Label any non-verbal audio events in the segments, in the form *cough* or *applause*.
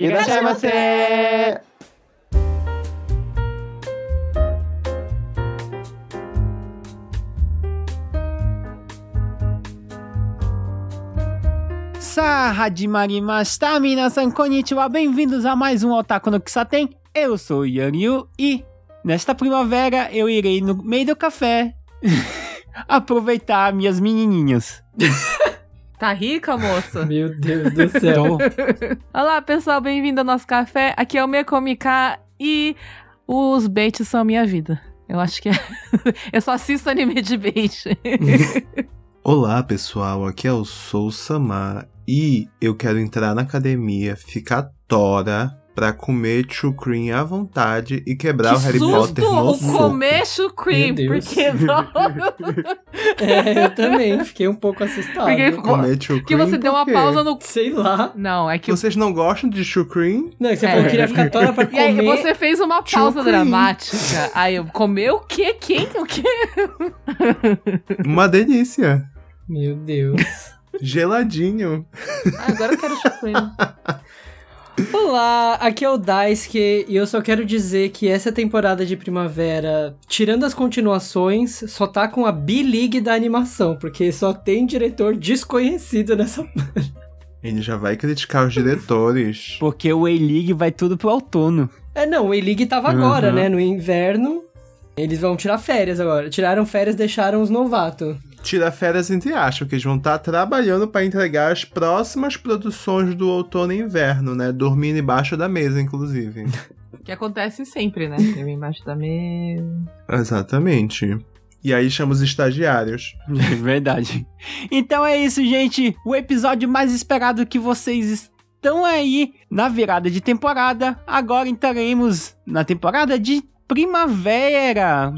E deixa você! Sa hadimarimashita, konnichiwa, bem-vindos a mais um Otaku no Kisaten. Eu sou Yanyu e nesta primavera eu irei no meio do café *laughs* aproveitar minhas menininhas. *laughs* Tá rica, moça? *laughs* Meu Deus do céu. Olá, pessoal, bem-vindo ao nosso café. Aqui é o Mekomika e os baits são a minha vida. Eu acho que é. *laughs* Eu só assisto anime de bait. *laughs* Olá pessoal, aqui é o Sou Samar e eu quero entrar na academia, ficar tora pra comer cream à vontade e quebrar que o Harry susto, Potter no o soco. comer Deus. porque não. *laughs* É, eu também fiquei um pouco assustado. Porque- Comer cream que você deu uma pausa no. Sei lá. Não, é que. Vocês não gostam de cream? Não, você É. falou que queria ficar tora pra E aí, comer. você fez uma pausa dramática. Aí eu comeu o quê? Quem? O quê? Uma delícia. Meu Deus. Geladinho. Ah, agora eu quero cream. *laughs* Olá, aqui é o Daisuke e eu só quero dizer que essa temporada de primavera, tirando as continuações, só tá com a B-League da animação, porque só tem diretor desconhecido nessa. *laughs* Ele já vai criticar os diretores. Porque o A-League vai tudo pro outono. É, não, o A-League tava agora, Uhum. né? No inverno. Eles vão tirar férias agora. Tiraram férias, deixaram os novatos. Tira férias entre aspas, que eles vão estar trabalhando pra entregar as próximas produções do outono e inverno, né? Dormindo embaixo da mesa, inclusive. *laughs* Que acontece sempre, né? Eu embaixo da mesa. Exatamente. E aí chama os estagiários. É *laughs* verdade. Então é isso, gente. O episódio mais esperado que vocês estão aí na virada de temporada. Agora entraremos na temporada de primavera.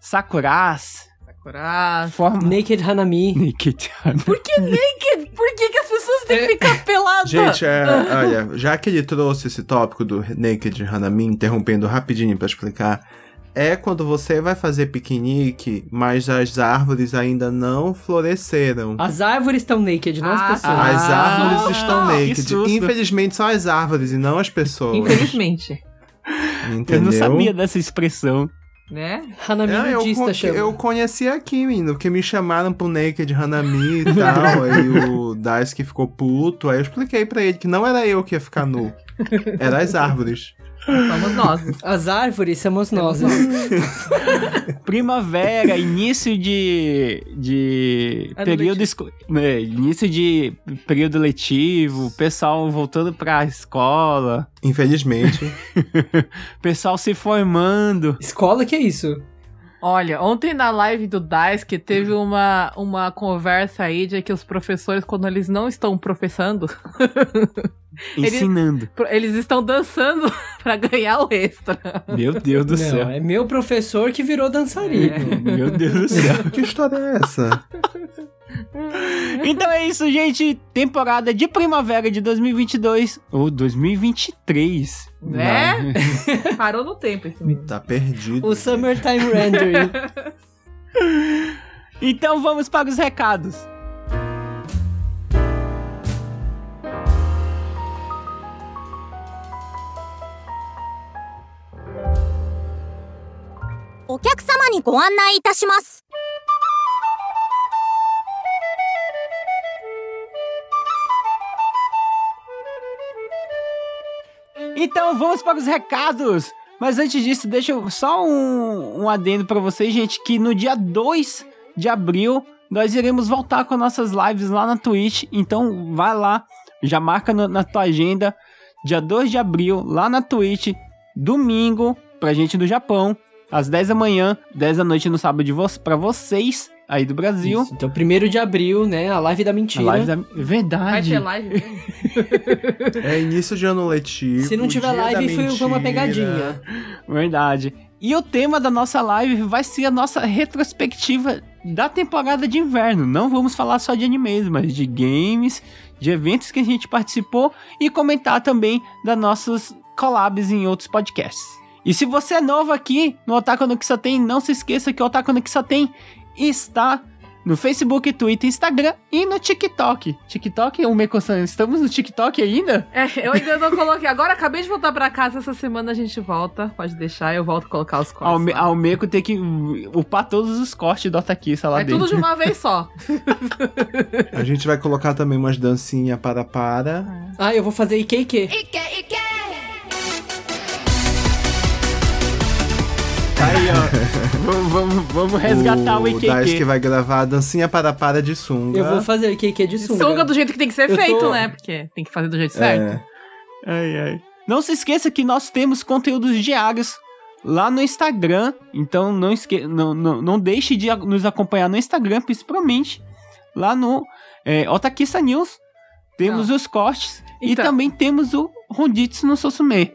Sakuras. Sakura. Forma. Naked Hanami. Naked. Por que naked? Por que, que as pessoas têm que ficar peladas? Gente, é, *laughs* olha, já que ele trouxe esse tópico do Naked Hanami, interrompendo rapidinho pra explicar, é quando você vai fazer piquenique, mas as árvores ainda não floresceram. As árvores estão naked, não Ah, as pessoas. As Ah, árvores estão que naked. Infelizmente são as árvores e não as pessoas. Infelizmente. Entendeu? Eu não sabia dessa expressão. Né? Hanami É, eu, nudista con- chama. eu conheci aqui, menino, porque me chamaram pro Naked Hanami e tal. *laughs* aí o Daisuke ficou puto. Aí eu expliquei pra ele que não era eu que ia ficar nu. Era as árvores. Somos nós. As árvores somos nós. *laughs* Primavera, início de. de. Ano período. esco- é, início de período letivo, pessoal voltando pra escola, Infelizmente. *laughs* pessoal se formando. Escola, que é isso? Olha, ontem na live do Daisuke teve uma, uma conversa aí de que os professores, quando eles não estão professando, *laughs* Ensinando. pro- eles estão dançando *laughs* pra ganhar o extra. Meu Deus do não, céu. é meu professor que virou dançarino. Meu Deus do céu. *laughs* que história é essa? Então é isso, gente. Temporada de primavera de 2022 ou 2023. Né? Não. *laughs* Parou no tempo esse menino. Tá perdido. O Summertime Rendering. *laughs* Então vamos para os recados. Então vamos para os recados. Mas antes disso, deixa eu só um, um adendo para vocês, gente, que no dia 2 de abril nós iremos voltar com nossas lives lá na Twitch. Então vai lá, já marca no- na tua agenda. Dia 2 de abril, lá na Twitch, domingo, pra gente do Japão, às 10 da manhã, 10 da noite no sábado vo pra vocês aí do Brasil. Isso, Então, primeiro de abril, né? A live da A mentira. live da... Vai Verdade. ter live mesmo? É início de ano letivo. Se não tiver live, foi, foi uma pegadinha. Verdade. E o tema da nossa live vai ser a nossa retrospectiva da temporada de inverno. Não vamos falar só de animes, mas de games, de eventos que a gente participou e comentar também das nossas collabs em outros podcasts. E se você é novo aqui no Otaku no Kisaten, não se esqueça que o Otaku no Kisaten está no Facebook, Twitter, Instagram e no TikTok. TikTok, o Meco-san, estamos no TikTok ainda? É, eu ainda não coloquei. Agora acabei de voltar pra casa, essa semana a gente volta. Pode deixar, eu volto a colocar os cortes. Ao, me, lá. ao Meco tem que upar todos os cortes do Otakissa lá É dentro. tudo de uma vez só. A gente vai colocar também umas dancinhas para para. Ah, eu vou fazer IKQ. Aí, ó. *laughs* vamos, vamos, vamos resgatar o, o Daisuke IKQ. vai gravar a dancinha para para de sunga. Eu vou fazer IKQ de sunga. Sunga do jeito que tem que ser Eu feito, tô- né? Porque tem que fazer do jeito certo. É. Ai, ai. Não se esqueça que nós temos conteúdos diários lá no Instagram. Então não, esque não, não, não deixe de nos acompanhar no Instagram, principalmente lá no é, Otakissa News. Temos os cortes e Então. também temos o Ronditsu no Sosume.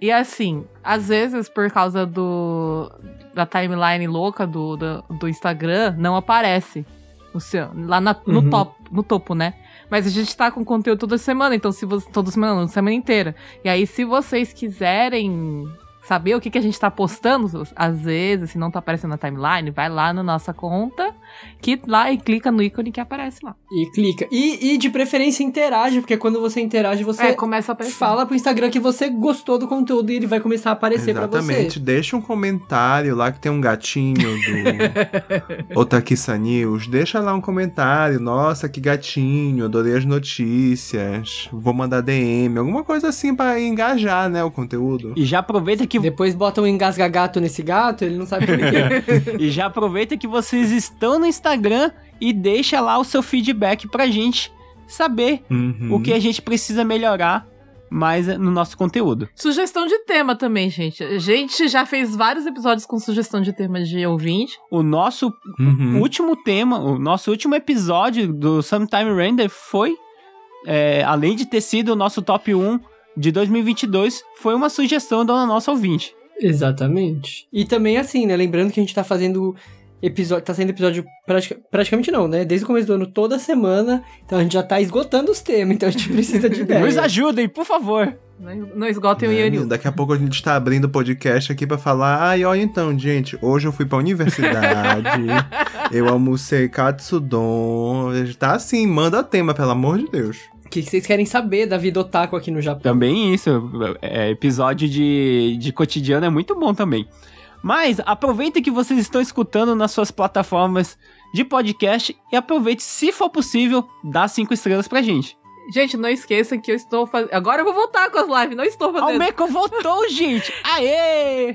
E assim, às vezes, por causa do da timeline louca do, do, do Instagram, não aparece o seu, lá na- no, Uhum. top, no topo, né? Mas a gente tá com conteúdo toda semana, então se você. Toda semana, não, semana inteira. E aí, se vocês quiserem saber o que, que a gente tá postando, às vezes, se não tá aparecendo na timeline, vai lá na nossa conta, que lá e clica no ícone que aparece lá. E clica. E, e de preferência interage, porque quando você interage, você é, começa a aparecer. fala pro Instagram que você gostou do conteúdo e ele vai começar a aparecer pra Exatamente. você. Deixa um comentário lá que tem um gatinho do *laughs* Otakissa News. Deixa lá um comentário. Nossa, que gatinho. Adorei as notícias. Vou mandar DM. Alguma coisa assim pra engajar, né, o conteúdo. E já aproveita que Depois bota um engasga-gato nesse gato, ele não sabe por quê. *laughs* E já aproveita que vocês estão no Instagram e deixa lá o seu feedback pra gente saber Uhum. o que a gente precisa melhorar mais no nosso conteúdo. Sugestão de tema também, gente. A gente já fez vários episódios com sugestão de tema de ouvinte. O nosso Uhum. último tema, o nosso último episódio do Sometime Render foi, é, além de ter sido o nosso top 1 de 2022, foi uma sugestão da nossa ouvinte. Exatamente. E também assim, né? Lembrando que a gente tá fazendo episódio. Tá saindo episódio pratica- praticamente não, né? Desde o começo do ano, toda semana. Então a gente já tá esgotando os temas, então a gente precisa de *laughs* ideia. Nos ajudem, por favor. Não esgotem o É, Yoriu. Daqui a pouco a gente tá abrindo o podcast aqui pra falar. Ai, olha então, gente, hoje eu fui pra universidade, *laughs* eu almocei katsudon. Tá assim, manda tema, pelo amor de Deus. O que vocês querem saber da vida otaku aqui no Japão? Também isso, é, episódio de, de cotidiano é muito bom também. Mas aproveita que vocês estão escutando nas suas plataformas de podcast e aproveite, se for possível, dar cinco estrelas pra gente. Gente, não esqueça que eu estou fazendo. Agora eu vou voltar com as lives, não estou fazendo. Almeco voltou, gente! Aê!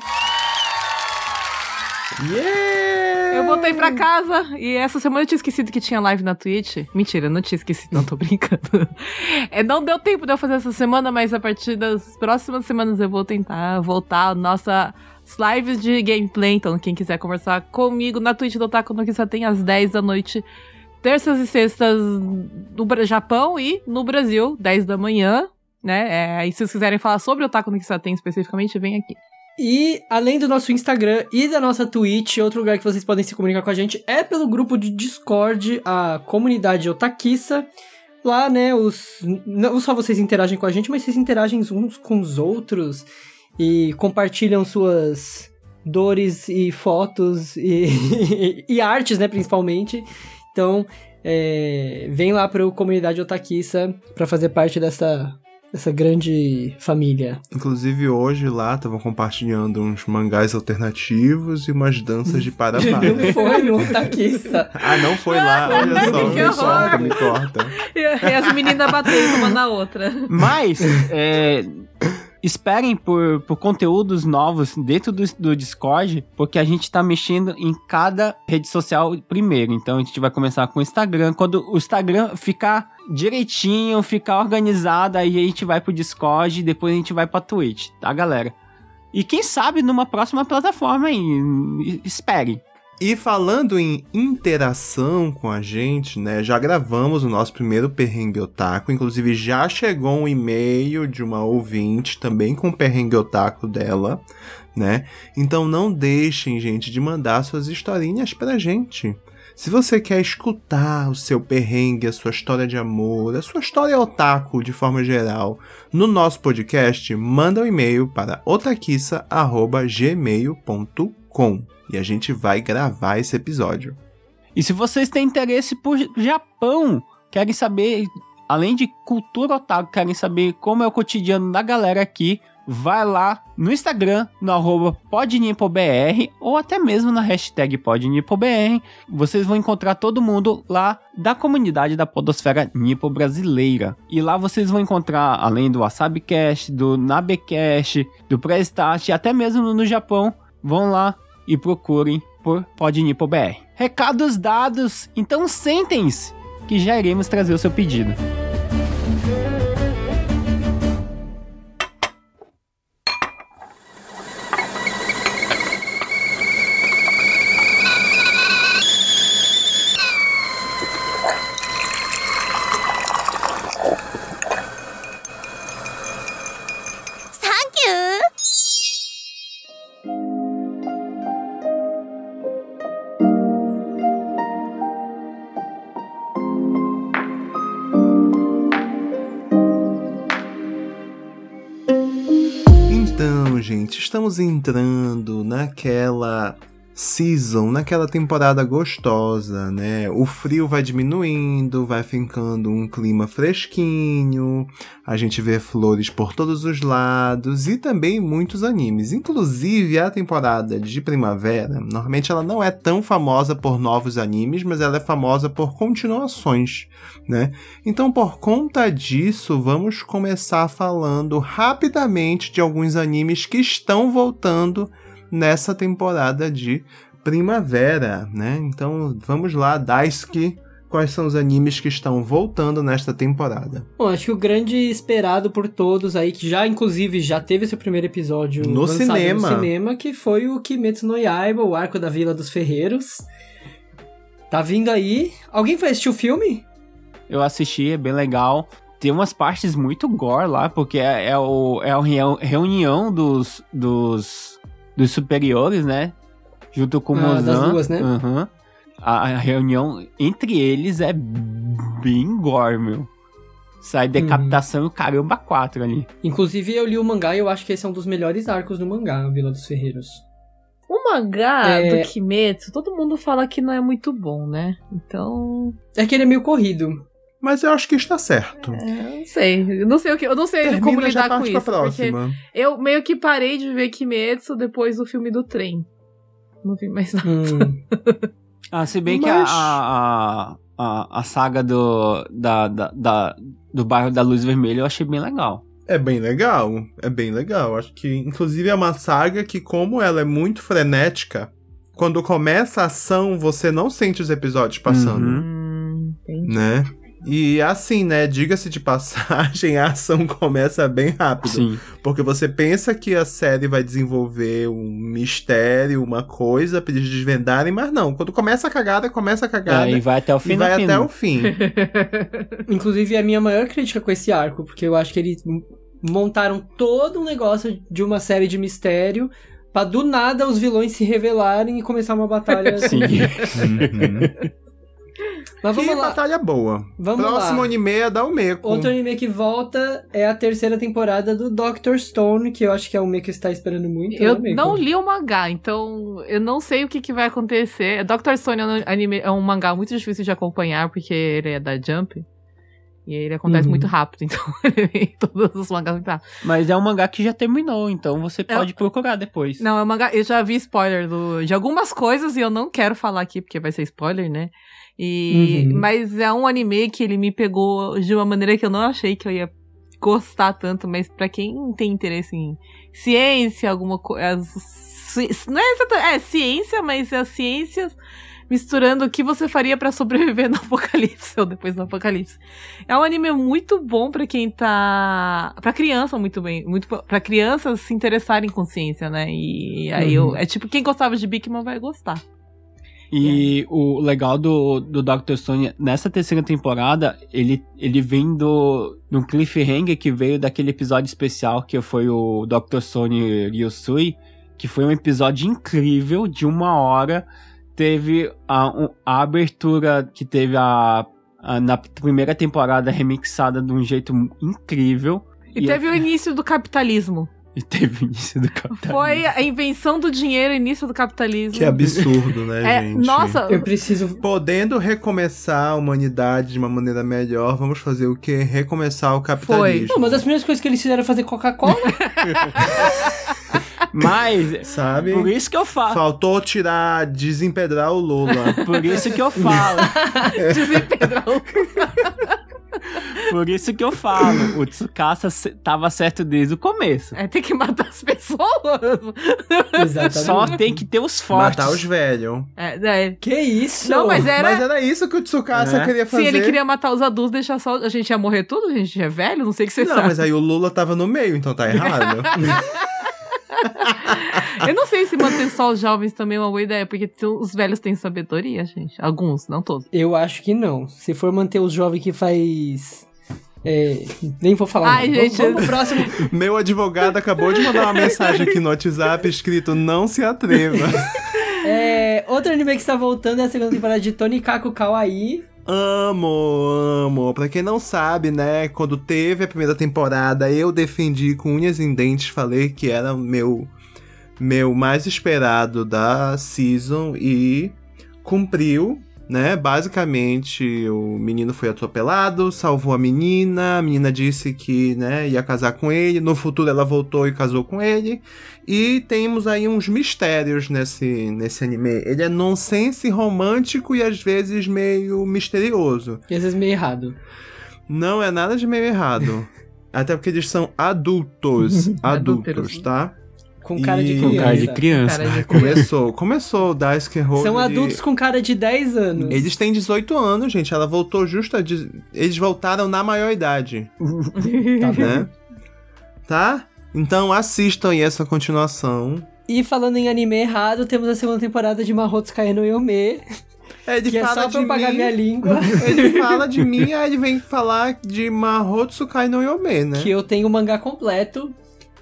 Yeah! Eu voltei pra casa e essa semana eu tinha esquecido que tinha live na Twitch. Mentira, não tinha esquecido, não tô brincando. *laughs* É, não deu tempo de eu fazer essa semana, mas a partir das próximas semanas eu vou tentar voltar a nossa lives de gameplay. Então, quem quiser conversar comigo na Twitch do Otaku no Kissa tem às 10 da noite, terças e sextas no Japão e no Brasil, 10 da manhã. Né? É, aí, se vocês quiserem falar sobre o Otaku no Kissa tem especificamente, vem aqui. E além do nosso Instagram e da nossa Twitch, outro lugar que vocês podem se comunicar com a gente é pelo grupo de Discord, a comunidade Otaquissa. Lá, né, os não só vocês interagem com a gente, mas vocês interagem uns com os outros e compartilham suas dores e fotos e, *laughs* e artes, né, principalmente. Então, é, vem lá para a comunidade Otaquissa para fazer parte dessa, dessa grande família. Inclusive hoje lá estavam compartilhando uns mangás alternativos e umas danças de para-para. Não foi no Otaquissa. ah, não foi lá, olha só, Que me horror. corta, me corta. E, e as meninas batendo uma na outra. Mas, é, esperem por, por conteúdos novos dentro do, do Discord, porque a gente tá mexendo em cada rede social primeiro. Então a gente vai começar com o Instagram. Quando o Instagram ficar direitinho, ficar organizado, aí a gente vai pro Discord e depois a gente vai pra Twitch, tá, galera? E quem sabe numa próxima plataforma aí. Espere. E falando em interação com a gente, né? Já gravamos o nosso primeiro perrengue otaku. Inclusive, já chegou um e-mail de uma ouvinte também com o perrengue otaku dela, né? Então não deixem, gente, de mandar suas historinhas pra gente. Se você quer escutar o seu perrengue, a sua história de amor, a sua história otaku de forma geral, no nosso podcast, manda um e-mail para otakissa.gmail.com e a gente vai gravar esse episódio. E se vocês têm interesse por Japão, querem saber, além de cultura otaku, querem saber como é o cotidiano da galera aqui, vai lá no Instagram, no arroba podnipobr, ou até mesmo na hashtag podnipobr. Vocês vão encontrar todo mundo lá da comunidade da podosfera nipo brasileira. E lá vocês vão encontrar, além do WasabiCast, do Nabecast, do Prestart, até mesmo no Japão, vão lá e procurem por podnipobr. Recados dados, então sentem-se que já iremos trazer o seu pedido. Estamos entrando naquela season, naquela temporada gostosa, né? O frio vai diminuindo, vai ficando um clima fresquinho, a gente vê flores por todos os lados e também muitos animes. Inclusive, a temporada de primavera, normalmente ela não é tão famosa por novos animes, mas ela é famosa por continuações, né? Então, por conta disso, vamos começar falando rapidamente de alguns animes que estão voltando nessa temporada de primavera, né? Então vamos lá, Daisuke, quais são os animes que estão voltando nesta temporada? Bom, acho que o grande esperado por todos aí, que já inclusive já teve seu primeiro episódio No lançado cinema. no cinema, que foi o Kimetsu no Yaiba, o arco da Vila dos Ferreiros. Tá vindo aí. Alguém foi assistir o filme? Eu assisti, é bem legal. Tem umas partes muito gore lá, porque é, é o, é a reu- reunião dos, dos, dos superiores, né? Junto com o Ah, das Mozan. duas, né? Aham. A, a reunião entre eles é bem gore, meu. Sai decapitação e o caramba quatro ali. Inclusive eu li o mangá e eu acho que esse é um dos melhores arcos do mangá, a Vila dos Ferreiros. O mangá É. do Kimetsu, todo mundo fala que não é muito bom, né? Então, É que ele é meio corrido. Mas eu acho que está certo. é, não sei. Eu não sei o que, eu não sei como Termina, já lidar com isso. próxima. Porque eu meio que parei de ver Kimetsu depois do filme do trem. Não vi mais nada. Hum. *laughs* Ah, se bem Mas- que a, a, a, a saga do, da, da, da- do bairro da Luz Vermelha eu achei bem legal. É bem legal, é bem legal. Acho que, inclusive, é uma saga que, como ela é muito frenética, quando começa a ação, você não sente os episódios passando, Uhum. Hum, entendi. né? E assim, né? Diga-se de *laughs* passagem, a ação começa bem rápido. Sim. Porque você pensa que a série vai desenvolver um mistério, uma coisa pra eles desvendarem, mas não. Quando começa a cagada, começa a cagada. É, e vai até o fim e vai fim. até o fim. *laughs* Inclusive, é a minha maior crítica com esse arco, porque eu acho que eles montaram todo um negócio de uma série de mistério pra do nada os vilões se revelarem e começar uma batalha. *laughs* Sim. Mas que vamos lá. batalha boa. Vamos Próximo lá. anime é da Umeko. Outro anime que volta é a terceira temporada do Doctor Stone, que eu acho que é o meio que está esperando muito. Eu né, não li o mangá, então eu não sei o que, que vai acontecer. Dr. Stone é um, anime, é um mangá muito difícil de acompanhar, porque ele é da Jump. E ele acontece Uhum. muito rápido, *laughs* então ele vem em todos os mangás muito rápido. Mas é um mangá que já terminou, então você pode procurar depois. Não, é um mangá. Eu já vi spoiler do, de algumas coisas e eu não quero falar aqui porque vai ser spoiler, né? E, Uhum. Mas é um anime que ele me pegou de uma maneira que eu não achei que eu ia gostar tanto, mas pra quem tem interesse em ciência, alguma coisa. Não é, exata- é ciência, mas é as ciências misturando o que você faria pra sobreviver *laughs* no apocalipse ou depois do apocalipse. É um anime muito bom pra quem tá, Pra criança muito bem, muito para crianças se interessarem com ciência, né? E aí Uhum. eu, é tipo quem gostava de Bigman vai gostar. E o legal do, do Dr. Stone, nessa terceira temporada, ele, ele vem do, do cliffhanger que veio daquele episódio especial que foi o Dr. Stone Ryusui, que foi um episódio incrível, de uma hora. Teve a, a abertura que teve a, a- na primeira temporada remixada de um jeito incrível. E, teve o início do capitalismo. E teve o início do capitalismo. Foi a invenção do dinheiro, início do capitalismo. Que absurdo, né, É, gente? nossa, Eu preciso. Podendo recomeçar a humanidade de uma maneira melhor, vamos fazer o quê? Recomeçar o capitalismo. Não, uma das primeiras coisas que eles fizeram é fazer Coca-Cola. *laughs* Mas, Sabe? por isso que eu falo. Faltou tirar, desempedrar o Lula. Por isso que eu falo. *laughs* desempedrar o Por isso que eu falo. O Tsukasa tava certo desde o começo. É, tem que matar as pessoas. Exatamente. Só tem que ter os fortes. Matar os velhos. É, é. Que isso? Não, mas era. Mas era isso que o Tsukasa É. queria fazer. Se ele queria matar os adultos, deixar só. A gente ia morrer tudo? A gente é velho? Não sei o que vocês Não, sabem. mas aí o Lula tava no meio, então tá errado. *laughs* *laughs* Eu não sei se manter só os jovens também é uma boa ideia, porque os velhos têm sabedoria, gente. Alguns, não todos. Eu acho que não. Se for manter os jovens que faz. É, nem vou falar. Ai, não. gente. Vamos, vamos pro próximo. Meu advogado acabou de mandar uma mensagem aqui no WhatsApp escrito não se atreva. É, outro anime que está voltando é a segunda temporada de Tony Kaku Kawaii. Amo, amo. Pra quem não sabe, né, quando teve a primeira temporada, eu defendi com unhas em dentes, falei que era meu meu mais esperado da season e cumpriu, né? Basicamente, o menino foi atropelado, salvou a menina, a menina disse que, né, ia casar com ele, no futuro ela voltou e casou com ele. E temos aí uns mistérios nesse, nesse anime. Ele é nonsense romântico e às vezes meio misterioso. E às vezes meio errado. Não é nada de meio errado. *laughs* Até porque eles são adultos. adultos, Adúlteros. tá? Com cara de E- Com criança. cara de *laughs* criança. Cara de- Começou. Começou o Daisuke Road. São adultos com cara de 10 anos. Eles têm 18 anos, gente. Ela voltou justo a. de- Eles voltaram na maior idade, Tá né? tá? Então assistam aí essa continuação. E falando em anime errado, temos a segunda temporada de Mahotsu Kai no Yome, É, ele que é fala só de pra eu pagar mim, minha língua. *laughs* Ele fala de mim, aí ele vem falar de Mahotsu Kai no Yome, né? que eu tenho o mangá completo,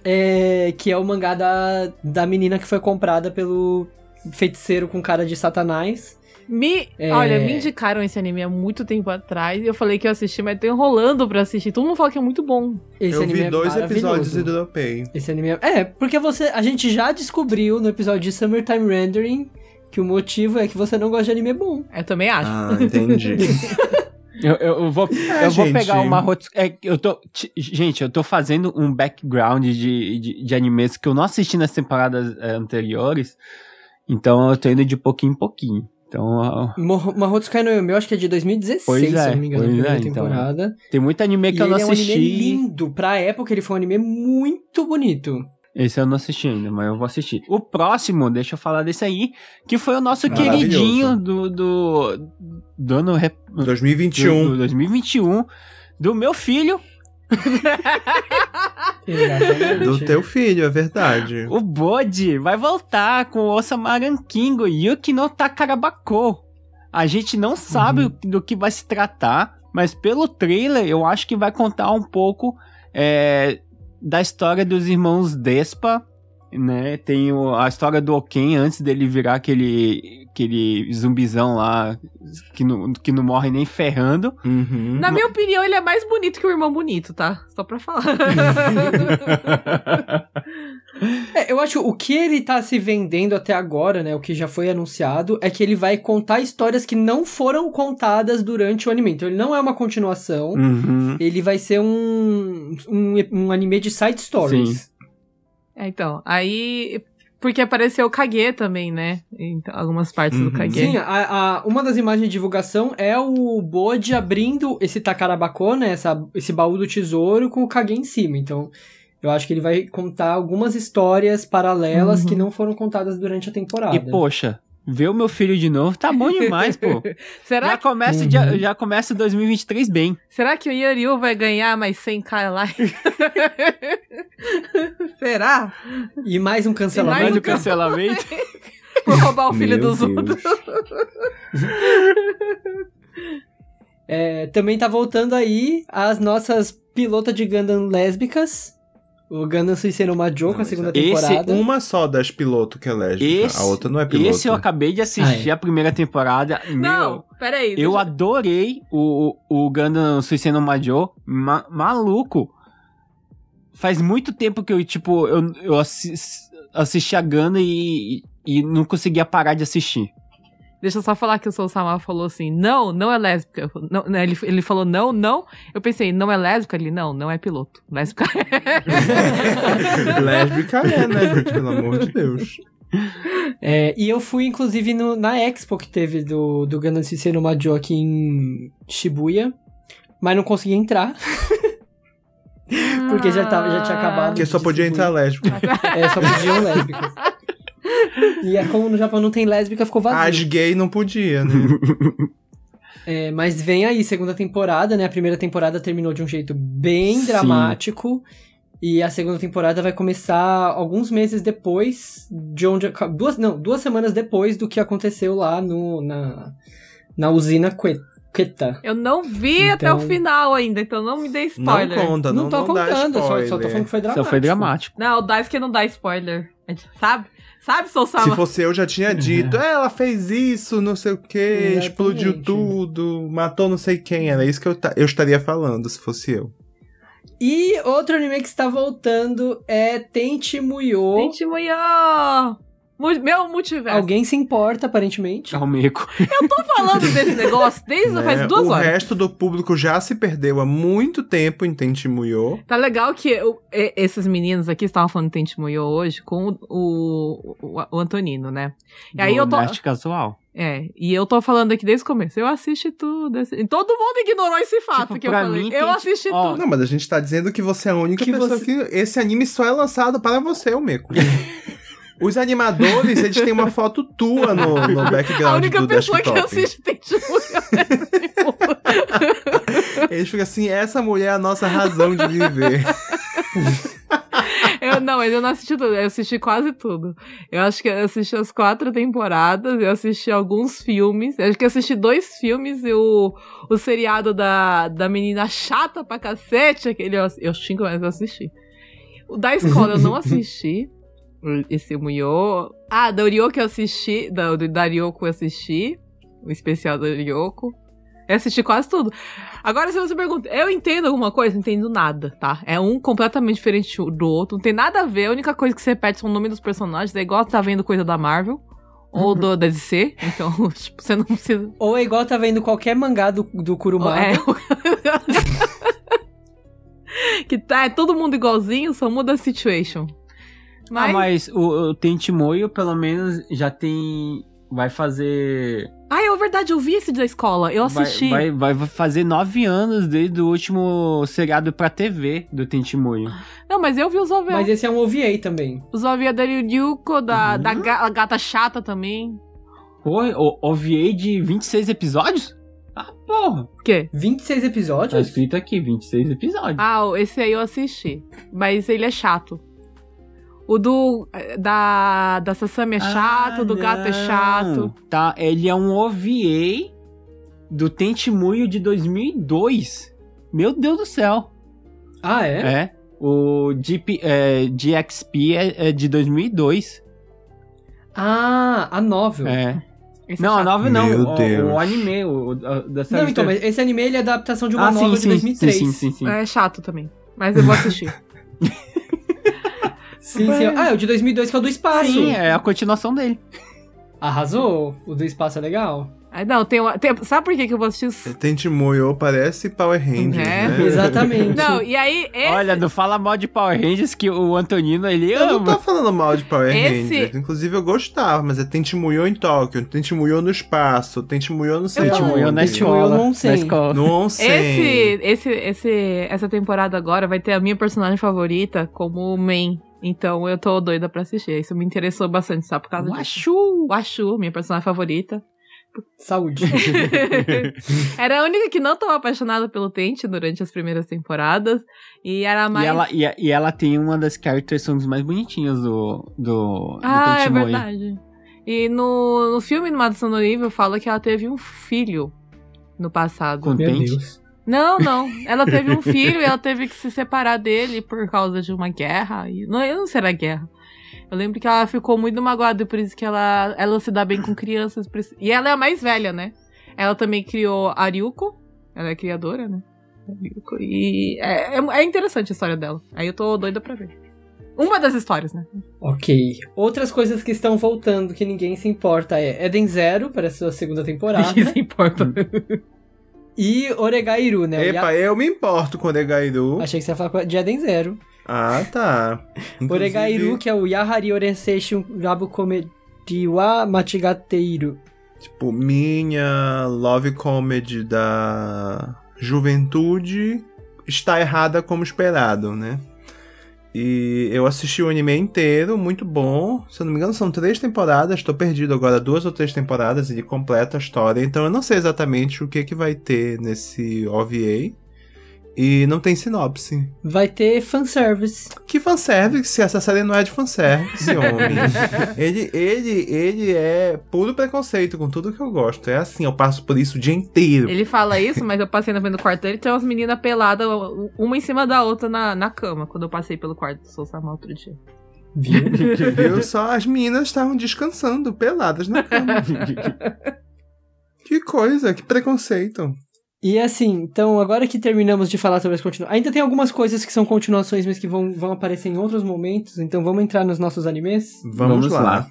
é, que é o mangá da, da menina que foi comprada pelo feiticeiro com cara de satanás. Me, É. Olha, me indicaram esse anime há muito tempo atrás e eu falei que eu assisti, mas tô enrolando pra assistir. Todo mundo fala que é muito bom. Esse eu anime vi é dois episódios e dropei. Esse anime é... é, porque você, a gente já descobriu no episódio de Summertime Rendering que o motivo é que você não gosta de anime bom. Eu também acho. Ah, entendi. *laughs* Eu, eu- eu vou, É, eu vou pegar uma é, eu tô Gente, eu tô fazendo um background de, de, de animes que eu não assisti nas temporadas é, anteriores. Então eu tô indo de pouquinho em pouquinho. Então eu- Mo- Mahotsu Kai no Yome, eu acho que é de 2016, Pois se é, eu não me engano, primeira é, então. temporada. tem muito anime E que eu ele não é um assisti. anime lindo. Pra época, ele foi um anime muito bonito. Esse eu não assisti ainda, mas eu vou assistir. O próximo, deixa eu falar desse aí, que foi o nosso queridinho do, do, do ano rep- do, 2021. do 2021, do meu filho. *laughs* Do teu filho, é verdade. o Bode, vai voltar com o Osama Rankingo Yuki no Takarabako. A gente não sabe Uhum. do que vai se tratar, mas pelo trailer eu acho que vai contar um pouco é, da história dos irmãos Despa, né? Tem o- a história do Oken antes dele virar aquele, aquele zumbizão lá que não, que não morre nem ferrando. Uhum. Na minha opinião, ele é mais bonito que o irmão bonito, tá? Só pra falar. *laughs* *laughs* *laughs* É, eu acho que o que ele tá se vendendo até agora, né? O que já foi anunciado, é que ele vai contar histórias que não foram contadas durante o anime. Então ele não é uma continuação. Uhum. Ele vai ser um, um, um anime de side stories. É, então, aí. Porque apareceu o Kage também, né? Então, algumas partes Uhum. do Kage. Sim, a, a- uma das imagens de divulgação é o Bode abrindo esse Takarabako, né? Essa, esse baú do tesouro com o Kage em cima. Então, eu acho que ele vai contar algumas histórias paralelas Uhum. que não foram contadas durante a temporada. E poxa, ver o meu filho de novo tá bom demais, pô. *laughs* Será, Já começa, Uhum. já, já começa 2023 bem. será que o Yoriu vai ganhar mais 100k lá? *laughs* Será? E mais um Mais cancelamento. Mas um o cancelamento. Vou roubar o filho Meu dos Deus. outros. *laughs* É, também tá voltando aí as nossas pilotas de Gundam lésbicas. O Gundam Suiceno Majo com a segunda Esse- temporada. Uma só das piloto que é lésbica. Esse- a outra não é piloto. Esse eu acabei de assistir Ah, é. a primeira temporada. Não, Meu, peraí. eu deixa- adorei o, o, o Gundam Suiceno Major. Ma- maluco. faz muito tempo que eu, tipo, eu, eu assis- assisti a Gana e, e não conseguia parar de assistir. Deixa eu só falar que o Soul Sama falou assim: não, não é lésbica. Não, né, ele, ele falou não, não. Eu pensei, não é lésbica? Ele, não, não é piloto. Lésbica é. *laughs* Lésbica é, né, gente? Pelo amor de Deus. É, e eu fui, inclusive, no- na Expo que teve do, do Gundam CC no Majo aqui em Shibuya, mas não consegui entrar. *laughs* Porque já tava- já tinha acabado. Porque só podia entrar lésbico. É, só podiam lésbicas. *laughs* E é como no Japão não tem lésbica, ficou As vazio. gay não podia, né? *laughs* É, mas vem aí, segunda temporada, né? A primeira temporada terminou de um jeito bem Sim. dramático. E a segunda temporada vai começar alguns meses depois de onde. Duas, não, duas semanas depois do que aconteceu lá no, na, na usina Que- Queta. Eu não vi até o Então- final ainda, então não me dê Não spoiler. conta, não, Não, tô não dá contando, só, só tô falando que foi dramático. Só foi dramático. Não, o Daisuke não dá spoiler. A gente Sabe? Sabe, Sama? Se fosse eu, já tinha dito. "É, Ela fez isso, não sei o que, Exatamente. explodiu tudo, matou não sei quem. Era isso que eu, eu estaria falando se fosse eu. E outro anime que está voltando é Tente Muyo. Gente, Muyo! Meu multiverso. Alguém se importa, aparentemente. Almeco. Eu tô falando *laughs* desse negócio desde né? faz duas o horas. resto do público já se perdeu há muito tempo em Tentimuyo. Tá legal que eu- esses meninos aqui estavam falando de Tente Muyo hoje com o, o, o Antonino, né? E aí do eu tô- casual. É, e eu tô falando aqui desde o começo. Eu assisti tudo. assi- e Todo mundo ignorou esse fato Tipo, que eu falei. mim, eu assisti Ó, tudo. Não, mas a gente tá dizendo que você é a única Que pessoa você- que. Esse anime só é lançado para você, o Meco. *laughs* Os animadores, eles têm uma foto tua no, no A background única do pessoa que desktop. assiste Tente Muyo. Eles ficam assim, essa mulher é a nossa razão de viver. Eu, não, mas eu não assisti tudo. Eu assisti quase tudo. Eu acho que eu assisti as quatro temporadas. Eu assisti alguns filmes. Eu acho que eu assisti dois filmes e o, o seriado da, da menina chata pra cacete. Aquele eu, eu xingo, mas eu assisti. O da escola eu não *laughs* assisti. Esse Muyo. Ah, da Ryoko eu assisti. Da, da Ryoko eu assisti. O especial da Ryoko. Eu assisti quase tudo. Agora, se você pergunta, eu entendo alguma coisa? Não entendo nada, tá? É um completamente diferente do outro. Não tem nada a ver. A única coisa que você perde são o nome dos personagens. É igual tá vendo coisa da Marvel. Ou do da DC. Então, *laughs* tipo, você não precisa. Ou é igual tá vendo qualquer mangá do, do Kurumada. É. *laughs* que tá, é todo mundo igualzinho, só muda a situation. Mas, Ah, mas o, o Tentimoio, pelo menos, já tem. Vai fazer. Ah, é verdade, eu vi esse da escola. Eu Vai, assisti. vai, vai fazer nove anos desde o último seriado pra TV do Tentimoio. Não, mas eu vi os OVA. Mas esse é um OVA também. Os OVA da Ryuko, da, Uhum. da ga- gata chata também. Pô, o OVA de 26 episódios? Ah, porra. O quê? 26 Tá episódios? escrito aqui, 26 episódios. Ah, esse aí eu assisti. Mas ele é chato. O do. eh, Da, da Sasami é chato, Ah, do gato é não. chato. Tá, ele é um OVA do Tentimuyo de 2002. Meu Deus do céu. Ah, é? É. O GP, é, GXP é, é de 2002. Ah, a novel. É. Esse Não, é a chato. nove não. Meu o, Deus. o anime, o, da série Não, então, mas esse anime ele é a adaptação de uma ah, novel sim, de 2003. Sim, sim, sim, sim. É chato também. Mas eu vou assistir. *laughs* Sim, sim. Ah, é o de 2002 que é o do espaço. Sim, é a continuação dele. Arrasou. O do espaço é legal. Aí, não, tem, uma- tem- Sabe por que, que eu vou assistir? Tentimuyo parece Power Rangers, É. né? Exatamente. Não, e aí. Esse, Olha, não fala mal de Power Rangers que o Antonino, ele Eu não tô ama. falando mal de Power Esse- Rangers. Inclusive, eu gostava, mas é Tentimuyo em Tóquio, Tentimuyo no espaço, Tentimuyo no sei Tentimuyo onde. na escola. no onsen. Na escola. No onsen. esse, esse, esse, essa temporada agora vai ter a minha personagem favorita como main. Então eu tô doida pra assistir. Isso me interessou bastante, só por causa disso. Washu! O Ashu, minha personagem favorita. Saúde. *laughs* era a única que não tava apaixonada pelo Tente durante as primeiras temporadas. E era mais. E ela, e, e ela tem uma das character songs mais bonitinhas do, do, do ah, é Tentimoyo. verdade. E no, no filme, no Madução no Nível, fala que ela teve um filho no passado. Com Meu Tente. Não, não. Ela teve um *laughs* filho e ela teve que se separar dele por causa de uma guerra. E, não, eu não sei se era guerra. Eu lembro que ela ficou muito magoada, por isso que ela, ela se dá bem com crianças. E ela é a mais velha, né? Ela também criou a Ryuko. Ela é criadora, né? E é, é, é interessante a história dela. Aí eu tô doida pra ver. Uma das histórias, né? Ok. Outras coisas que estão voltando que ninguém se importa é Eden Zero para a sua segunda temporada. Ninguém se importa. E Oregairu, né? Epa, eu me importo com o Negairu. Achei que você ia falar de Eden Zero. Ah, tá. *laughs* Inclusive, Oregairu, que é o Yahari Orenseishi Rabu Komedi wa Machigateiru. Tipo, minha love comedy da juventude está errada como esperado, né? E eu assisti o anime inteiro, muito bom. Se eu não me engano, são três temporadas. Tô perdido agora, duas ou três temporadas ele completa a história. Então eu não sei exatamente o que, que vai ter nesse OVA. E não tem sinopse. Vai ter fanservice. Que fanservice? Essa série não é de fanservice, *laughs* homem. ele, ele, ele é puro preconceito com tudo que eu gosto. É assim, eu passo por isso o dia inteiro. Ele fala isso, mas eu passei do quarto dele tem umas meninas peladas, uma em cima da outra na, na cama, quando eu passei pelo quarto do Sousama outro dia. Viu? Viu? Só as meninas estavam descansando, peladas na cama. *laughs* que coisa, que preconceito. E assim, então agora que terminamos de falar sobre as continuações, ainda tem algumas coisas que são continuações, mas que vão, vão aparecer em outros momentos, então vamos entrar nos nossos animes? Vamos, vamos lá. lá.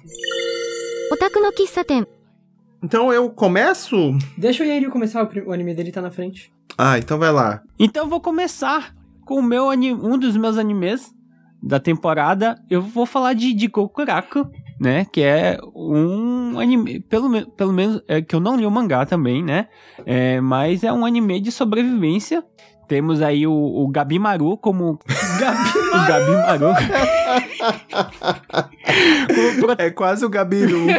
Então eu começo? Deixa o Yairyu começar, o anime dele tá na frente. Ah, então vai lá. Então eu vou começar com meu anime, um dos meus animes da temporada. Eu vou falar de, de Gokuraku, né? Que é um anime, pelo, pelo menos, é, que eu não li o mangá também, né? É, mas é um anime de sobrevivência. Temos aí o, o Gabimaru como... *laughs* o Gabimaru. como pro- É quase o Gabiru. *laughs*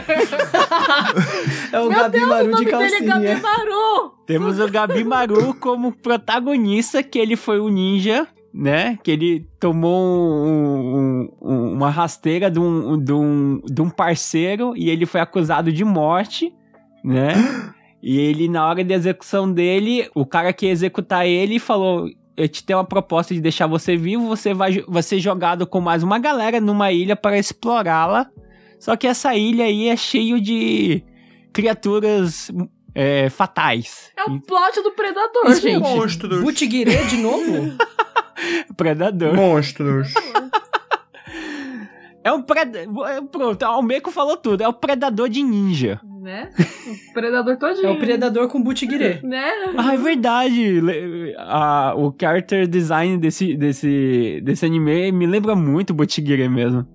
É o Meu Gabi Deus, Maru o de dele é calcinha. Gabimaru! *laughs* Temos o Gabimaru como protagonista, que ele foi o ninja, né? Que ele tomou um- um- uma rasteira de um, de, um, de um parceiro e ele foi acusado de morte, né? *gasps* E ele, na hora da execução dele, o cara que ia executar ele falou: Eu te tenho uma proposta de deixar você vivo, você vai, vai ser jogado com mais uma galera numa ilha para explorá-la. Só que essa ilha aí é cheio de criaturas é, fatais. É o plot do Predador, Isso gente. Monstros. Butiguire de novo? *laughs* *laughs* Predador. Monstros. É um predador. Pronto, o Meiko falou tudo. É o predador de ninja. Né? O Predador todinho. É o predador com Butiguire. Né? Ah, é verdade. Le- a- o character design desse, desse, desse anime me lembra muito Botiguire mesmo.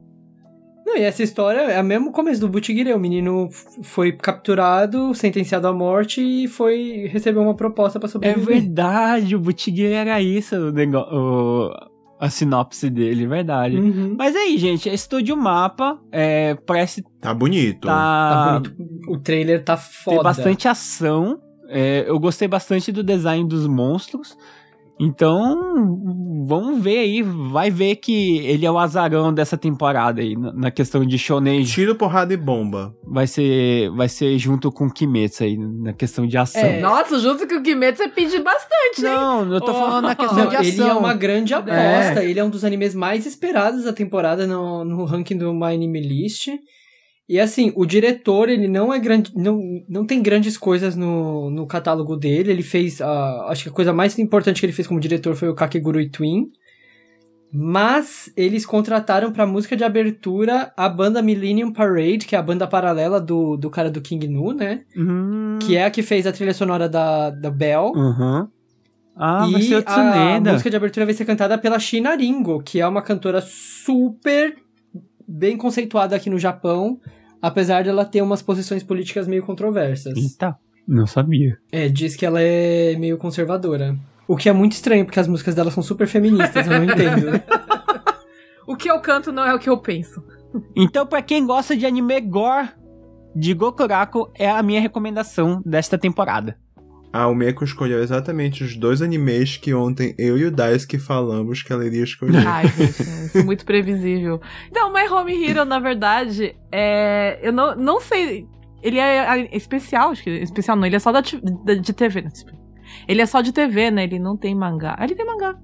Não, e essa história é o mesmo começo do Butiguire. O menino foi capturado, sentenciado à morte e foi receber uma proposta pra É sobreviver. verdade, o Botiguire era isso, o nego- o- a sinopse dele, é verdade. Uhum. Mas aí, gente, é Estúdio Mapa, é, parece Tá bonito. Tá tá, bonito. O trailer tá foda. tem bastante ação. É, eu gostei bastante do design dos monstros. Então, vamos ver aí. Vai ver que ele é o azarão dessa temporada aí, na questão de shonen. Tiro, porrada e bomba. Vai ser, vai ser junto com o Kimetsu aí, na questão de ação. É. Nossa, junto com o Kimetsu você pediu bastante, hein? Não, eu tô Oh. falando na questão Não, de ele ação. é uma grande aposta. Ele é um dos animes mais esperados da temporada no, no ranking do My Anime List. E assim, o diretor, ele não é grande. Não, não tem grandes coisas no, no catálogo dele. Ele fez. a acho que a coisa mais importante que ele fez como diretor foi o Kakegurui Twin. Mas eles contrataram pra música de abertura a banda Millennium Parade, que é a banda paralela do, do cara do King Nu, né? Hum, Que é a que fez a trilha sonora da, da Bell. Uhum. Ah, e a música de abertura vai ser cantada pela Shina Ringo, que é uma cantora super bem conceituada aqui no Japão, apesar de ela ter umas posições políticas meio controversas. Eita, não sabia. É, diz que ela é meio conservadora. O que é muito estranho, porque as músicas dela são super feministas, eu não *laughs* entendo. O que eu canto não é o que eu penso. Então, pra quem gosta de anime gore de Gokuraku, é a minha recomendação desta temporada. A Umeko escolheu exatamente os dois animes que ontem eu e o Daisuke falamos que ela iria escolher. Ai, gente, isso é muito previsível. Então, My Home Hero, na verdade, é. Eu não, não sei. Ele é ah, especial, acho que especial não, ele é só da, da- de TV, né? Ele é só de TV, né? Ele não tem mangá. Ah, ele tem mangá.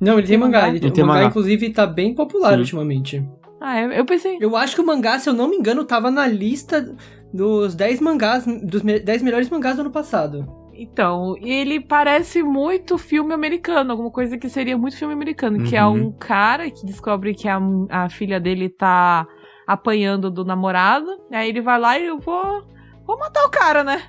Não, ele tem mangá. Ele, Ele o tem mangá, mangá. inclusive, tá bem popular Sim. ultimamente. Ah, eu, eu pensei. Eu acho que o mangá, se eu não me engano, tava na lista dos 10 mangás, dos me- 10 melhores mangás do ano passado. Então, ele parece muito filme americano, alguma coisa que seria muito filme americano, que é Uhum. um cara que descobre que a, a filha dele tá apanhando do namorado, aí ele vai lá e eu vou, vou matar o cara, né?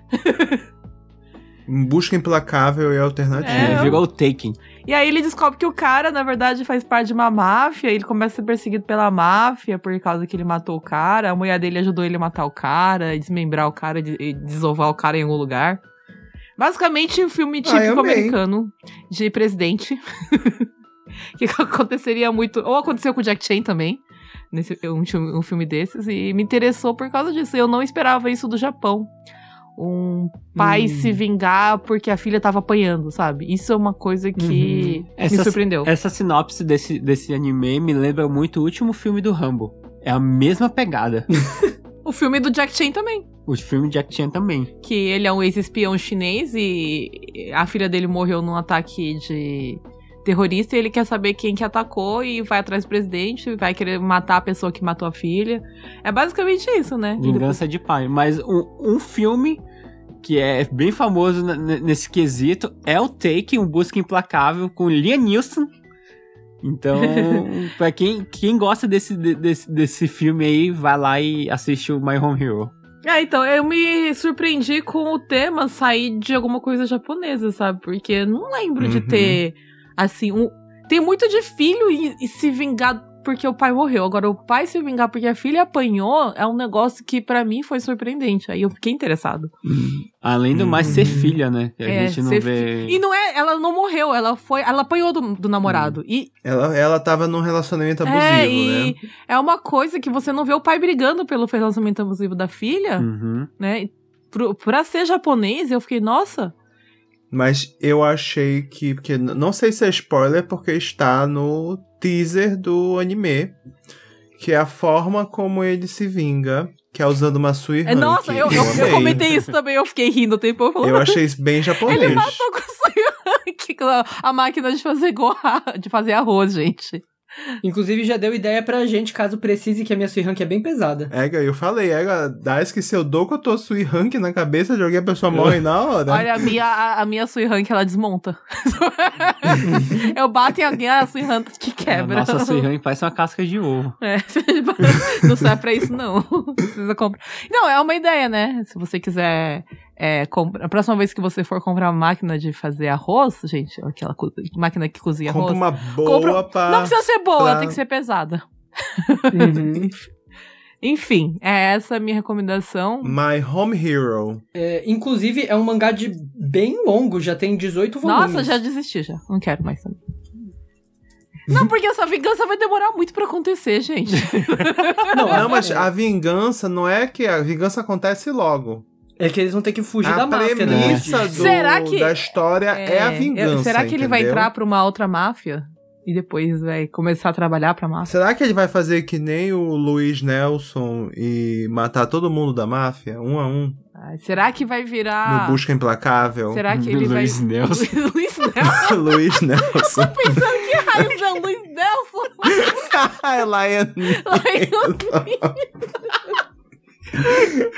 Em busca implacável e alternativa. É, eu- virou o Taken. E aí ele descobre que o cara, na verdade, faz parte de uma máfia, ele começa a ser perseguido pela máfia por causa que ele matou o cara, a mulher dele ajudou ele a matar o cara, desmembrar o cara, de- e desovar o cara em algum lugar. Basicamente, um filme típico eu amei. americano de presidente. *laughs* que aconteceria muito. Ou aconteceu com o Jack Chan também. Nesse, um, filme- um filme desses. E me interessou por causa disso. Eu não esperava isso do Japão. Um pai Hum. se vingar porque a filha tava apanhando, sabe? Isso é uma coisa que me Essa- surpreendeu. Essa sinopse desse, desse anime me lembra muito o último filme do Rambo. É a mesma pegada. *laughs* O filme do Jack Chan também. o filme Jack Chan também. Que ele é um ex-espião chinês e a filha dele morreu num ataque de terrorista e ele quer saber quem que atacou e vai atrás do presidente, vai querer matar a pessoa que matou a filha. É basicamente isso, né? Vingança de pai. Mas um, um filme que é bem famoso nesse quesito é o Take, Um Busca Implacável, com Liam Neeson. Então, *laughs* pra quem, quem gosta desse, de- desse, desse filme aí, vai lá e assiste o My Home Hero. É, então, eu me surpreendi com o tema sair de alguma coisa japonesa, sabe? Porque eu não lembro de Uhum. ter, assim, um... Tem muito de filho e, e se vingar porque o pai morreu. Agora, o pai se vingar porque a filha apanhou é um negócio que pra mim foi surpreendente. Aí eu fiquei interessado. Além do mais, ser Uhum. filha, né? Que a É, gente não ser vê... E não é, ela não morreu, ela foi, ela apanhou do, do namorado. E Ela, ela tava num relacionamento abusivo, é, e né? é uma coisa que você não vê o pai brigando pelo relacionamento abusivo da filha, Uhum. né? E Pro, pra ser japonês, eu fiquei, nossa, Mas eu achei que. Porque não sei se é spoiler, porque está no teaser do anime. Que é a forma como ele se vinga. Que é usando uma Sui É, nossa, eu, eu, eu comentei isso também, eu fiquei rindo o tempo todo. Eu achei isso bem japonês. Ele matou com a *laughs* máquina de fazer goa, de fazer arroz, gente. Inclusive, já deu ideia pra gente, caso precise, que a minha Suihan é bem pesada. Ega, eu falei, Ega, dá que se eu dou com a tua Sui Rank na cabeça de alguém, a pessoa morre na hora. Olha, a minha, a, a minha Sui Rank, ela desmonta. *laughs* eu bato em alguém, a Sui Rank que quebra. A nossa Suihan parece uma casca de ovo. *laughs* É, não serve pra isso, não. Precisa comprar. Não, é uma ideia, né? Se você quiser. É, compra... A próxima vez que você for comprar uma máquina de fazer arroz, gente, aquela máquina que cozinha Compra arroz. uma boa Compra- pra. Não precisa ser boa, pra- tem que ser pesada. Uhum. *laughs* Enfim, é essa a minha recomendação. My Home Hero. É, inclusive, é um mangá de bem longo, já tem 18 volumes. Nossa, já desisti já. Não quero mais também. Não, porque essa vingança vai demorar muito pra acontecer, gente. *laughs* Não, Não, mas é, a vingança não é que a vingança acontece logo. É que eles vão ter que fugir a da máfia, né? premissa do- Será que- da história é, a eu- vingança. será que ele vai entendeu? entrar pra uma outra máfia? E depois vai começar a trabalhar pra máfia? Será que ele vai fazer que nem o Luiz Nelson e matar todo mundo da máfia, um a um, Ai, será que vai virar. no Busca Implacável? Será que ele Luiz vai. Nelson. *laughs* Luiz Nelson. *laughs* Luiz Nelson. Pensando que raios é o Luiz Nelson? *laughs* é Lion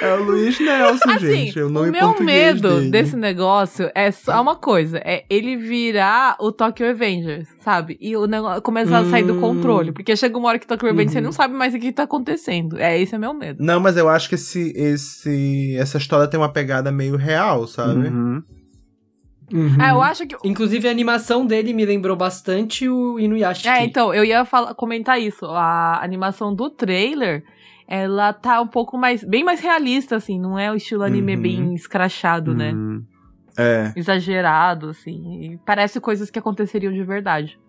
É o Luiz Nelson, Assim, gente. É o o meu medo dele. desse negócio é só uma coisa: é ele virar o Tokyo Avengers, sabe? E o negócio começar a sair do Hum. controle. Porque chega uma hora que Tokyo Avengers você Uhum. não sabe mais o que tá acontecendo. É, esse é meu medo. Não, mas eu acho que esse, esse, essa história tem uma pegada meio real, sabe? Uhum. Uhum. Ah, eu acho que. Inclusive, a animação dele me lembrou bastante o Inuyashiki. É, então, eu ia falar, comentar isso. A animação do trailer, ela tá um pouco mais. bem mais realista, assim. Não é o estilo anime Uhum. bem escrachado, né? Uhum. É. Exagerado, assim. E parece coisas que aconteceriam de verdade.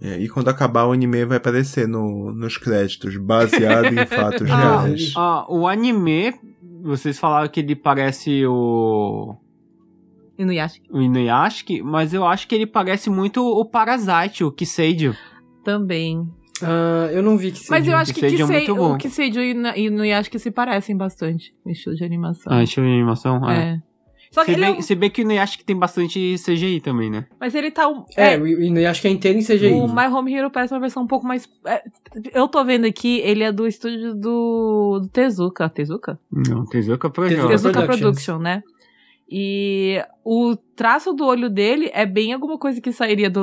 É, E quando acabar o anime vai aparecer no, nos créditos, baseado em *laughs* fatos Ah, reais. ah, o anime, vocês falaram que ele parece o, E no Yashiki o Inuyashiki, mas eu acho que ele parece muito o Parasite, o Kiseijo. também. Ah, eu não vi que Mas eu acho que, é o Kiseijo e na- e no Yashiki se parecem bastante no estilo de animação. Ah, ver a animação. Ah, é. Só que Se ele é bem, um- se bem que o Inuyashiki tem bastante CGI também, né? Mas ele tá. um- É, é, o Inuyashiki é inteiro em CGI. O My Home Hero parece uma versão um pouco mais. é, eu tô vendo aqui, ele é do estúdio do, do Tezuka. Tezuka? Não, Tezuka Project. Tezuka Productions. Production, né? E o traço do olho dele é bem alguma coisa que sairia do,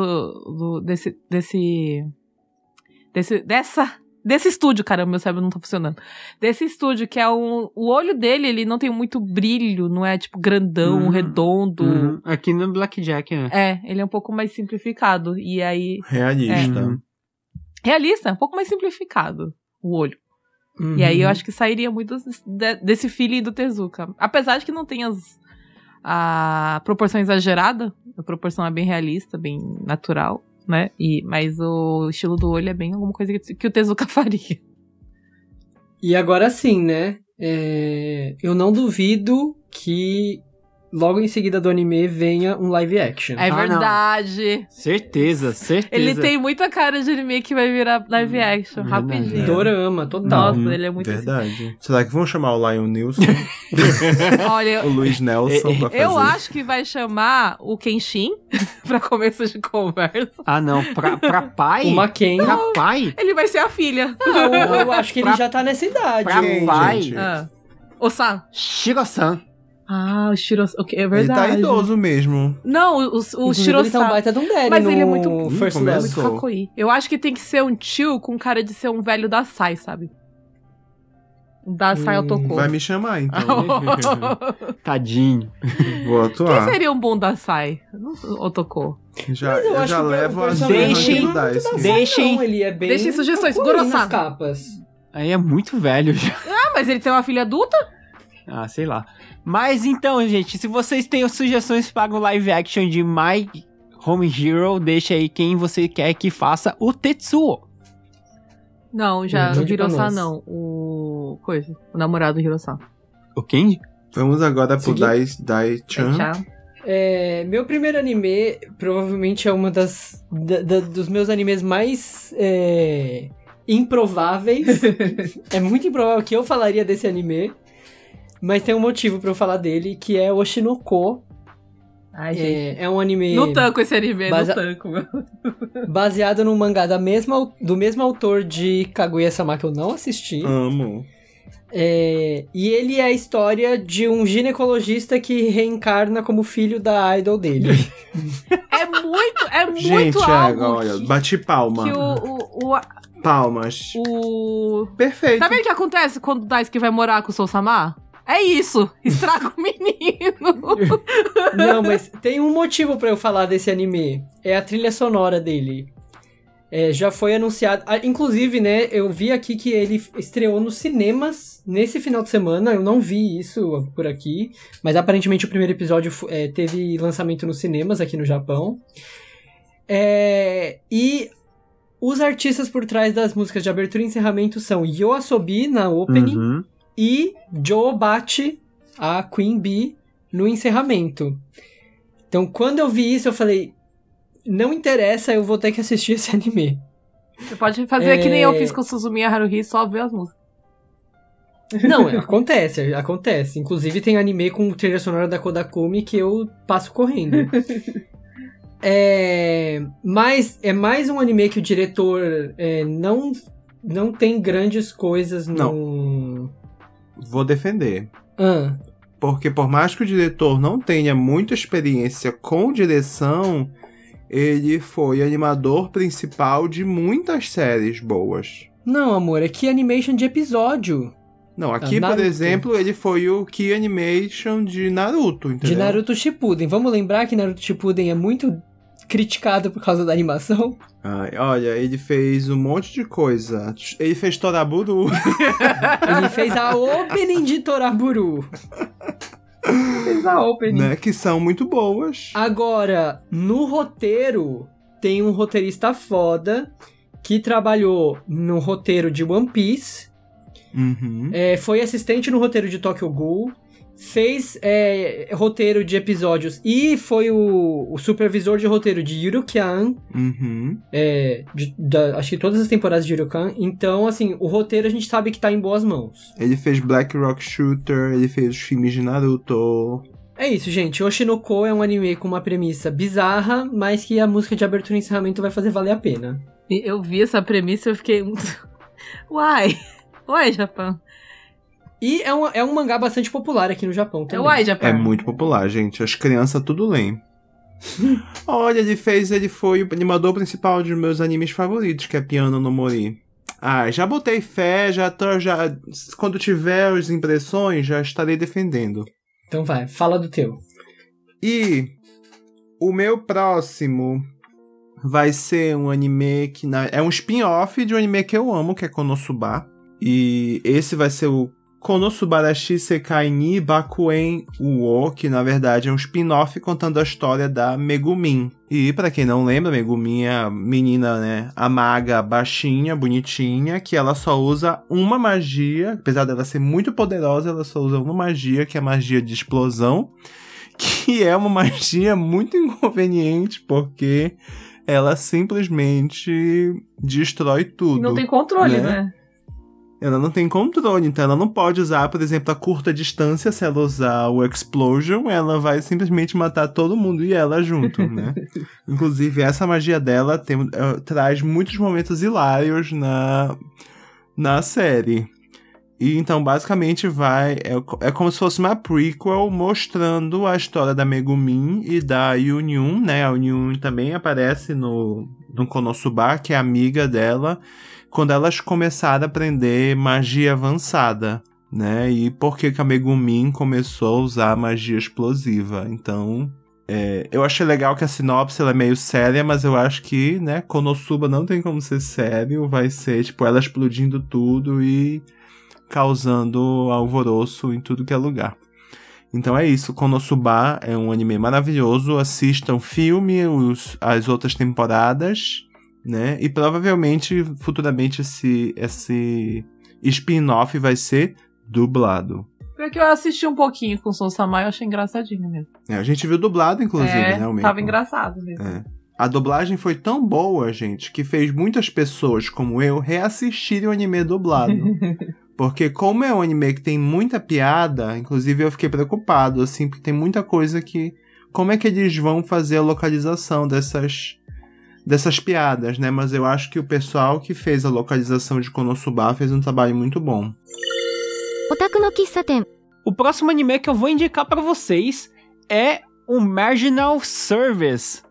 do desse desse desse dessa desse estúdio, caramba, meu cérebro não tá funcionando. Desse estúdio que é um o olho dele, ele não tem muito brilho, não é tipo grandão, Uhum. redondo. Uhum. Aqui no Blackjack, né? É, ele é um pouco mais simplificado e aí Realista. Uhum. realista, um pouco mais simplificado o olho. Uhum. E aí eu acho que sairia muito de- desse feeling do Tezuka. Apesar de que não tem as, a proporção exagerada, a proporção é bem realista, bem natural, né? E, mas o estilo do olho é bem alguma coisa que, que o Tezuka *laughs* faria. E agora sim, né? É, Eu não duvido que logo em seguida do anime venha um live action. É Ah, não. verdade. Certeza, certeza. Ele tem muita cara de anime que vai virar live action, Hum, verdade. rapidinho. Dorama, total. Nossa, Uhum. ele é muito assim. Verdade. Será que vão chamar o Lion Nilson, *laughs* Olha, o Luiz Nelson *laughs* pra fazer? eu acho que vai chamar o Kenshin *laughs* pra começo de conversa. Ah, não. Pra, pra pai? O Maken. Pra pai? Ele vai ser a filha. Ah, eu, acho que ele Pra- já tá nessa idade. pra Quem, pai? gente? Ah. O San. Shiro-san. Ah, o Shiro... Ok, é Ele verdade. tá idoso mesmo. Não, o, o, o Inclusive, Shiro ele tá um baita de um daddy Mas no ele é muito- First. Love. Muito Kakoi. Eu acho que tem que ser um tio com cara de ser um velho da Sai, sabe? Um da Sai Hum, Otoko. Vai me chamar, então. *laughs* Tadinho. Vou Quem atuar. seria um bom da Sai? Otoko. Já, eu eu já levo as personagem Deixem-. Deixem. Ele é bem. Deixem sugestões. Gorosan. nas capas. Aí é muito velho já. Ah, mas ele tem uma filha adulta? Ah, sei lá. Mas então, gente, se vocês têm sugestões para o live action de My Home Hero, deixa aí quem você quer que faça o Tetsuo. Não, já o nós. não. O. Coisa. O namorado do Hirosan. O Kenji? Vamos agora pro? Dai, Dai-chan. Tchau. É, meu primeiro anime provavelmente é uma das da- da- dos meus animes mais é, improváveis. *laughs* é muito improvável que eu falaria desse anime, mas tem um motivo pra eu falar dele que é Oshinoko. Ai, gente. É, é um anime No tanco esse anime, Base- no tanco, meu. *laughs* baseado num mangá da mesma, do mesmo autor de Kaguya-sama que eu não assisti. Amo. É, e ele é a história de um ginecologista que reencarna como filho da idol dele. É muito, é muito Gente, algo é, olha, que, bati palma. que o, o, o, Palmas. o... Perfeito. Tá vendo o que acontece quando o Daisuke vai morar com o Sousama? É isso, estraga o menino. *laughs* Não, mas tem um motivo pra eu falar desse anime. É a trilha sonora dele. É, já foi anunciado. ah, inclusive, né, eu vi aqui que ele estreou nos cinemas nesse final de semana. Eu não vi isso por aqui. Mas aparentemente o primeiro episódio é, teve lançamento nos cinemas aqui no Japão. É, e os artistas por trás das músicas de abertura e encerramento são Yoasobi na opening Uhum. E Joe Bate, a Queen Bee, no encerramento. Então, quando eu vi isso, eu falei: não interessa, eu vou ter que assistir esse *laughs* anime. Você pode fazer É. que nem eu fiz com o Suzumiya Haruhi, só ver as músicas. Não, é, acontece, acontece. Inclusive, tem anime com trilha sonora da Kodakumi que eu passo correndo. *laughs* é, mas é mais um anime que o diretor é, não, não tem grandes coisas no. Vou defender. Ah, Porque por mais que o diretor não tenha muita experiência com direção, ele foi animador principal de muitas séries boas. não, amor, é que animation de episódio. Não, aqui, por Naruto. exemplo, ele foi o Key Animation de Naruto, entendeu? De Naruto Shippuden. Vamos lembrar que Naruto Shippuden é muito criticado por causa da animação. Ai, olha, ele fez um monte de coisa. Ele fez Toraburu. *laughs* Ele fez a opening de Toraburu. Fez a opening. né? Que são muito boas. Agora, no roteiro, tem um roteirista foda que trabalhou no roteiro de One Piece, Uhum. é, foi assistente no roteiro de Tokyo Ghoul, fez é, roteiro de episódios e foi o, o supervisor de roteiro de Yuru-Kyan, Uhum. é, de- da- acho que todas as temporadas de Yuru-Kyan. Então, assim, o roteiro a gente sabe que tá em boas mãos. Ele fez Black Rock Shooter, ele fez os filmes de Naruto. É isso, gente. Oshinoko é um anime com uma premissa bizarra, mas que a música de abertura e encerramento vai fazer valer a pena. Eu vi essa premissa e eu fiquei. *laughs* Uai! Uai, Japão. E é um, é um mangá bastante popular aqui no Japão É também. o Ai Japan. É muito popular, gente. As crianças tudo leem. *laughs* Olha, ele fez, ele foi o animador principal de meus animes favoritos, que é Piano no Mori. Ah, já botei fé, já tô, já. Quando tiver as impressões, já estarei defendendo. Então vai, fala do teu. E o meu próximo vai ser um anime que na- é um spin-off de um anime que eu amo, que é Konosuba. E esse vai ser o Konosubarashi Sekai ni Bakuen Uo, que na verdade é um spin-off contando a história da Megumin. E pra quem não lembra, Megumin é a menina, né, a maga baixinha, bonitinha, que ela só usa uma magia, apesar dela ser muito poderosa, ela só usa uma magia, que é a magia de explosão *laughs* que é uma magia muito inconveniente, porque ela simplesmente destrói tudo. E não tem controle, né? né? Ela não tem controle, então ela não pode usar, por exemplo, a curta distância. Se ela usar o Explosion, ela vai simplesmente matar todo mundo e ela junto, né? *laughs* Inclusive, essa magia dela tem, eh, traz muitos momentos hilários na, na série. E então, basicamente, vai. É, é como se fosse uma prequel mostrando a história da Megumin e da Yunyun, né? A Yunyun também aparece no, no Konosuba, que é amiga dela, quando elas começaram a aprender magia avançada, né? E por que, que a Megumin começou a usar magia explosiva. Então. é, eu achei legal que a sinopse ela é meio séria, mas eu acho que, né, Konosuba não tem como ser sério, vai ser, tipo, ela explodindo tudo e causando alvoroço em tudo que é lugar. Então é isso, Konosuba é um anime maravilhoso, assistam o filme, os, as outras temporadas, né? E provavelmente, futuramente, esse, esse spin-off vai ser dublado. Porque eu assisti um pouquinho com o Son Samai, eu achei engraçadinho mesmo. É, a gente viu dublado, inclusive, é, realmente. tava engraçado mesmo. É. A dublagem foi tão boa, gente, que fez muitas pessoas como eu reassistirem o anime dublado. *laughs* Porque como é um anime que tem muita piada, inclusive eu fiquei preocupado, assim, porque tem muita coisa que. Como é que eles vão fazer a localização dessas dessas piadas, né? Mas eu acho que o pessoal que fez a localização de Konosuba fez um trabalho muito bom. O próximo anime que eu vou indicar para vocês é o Marginal Service.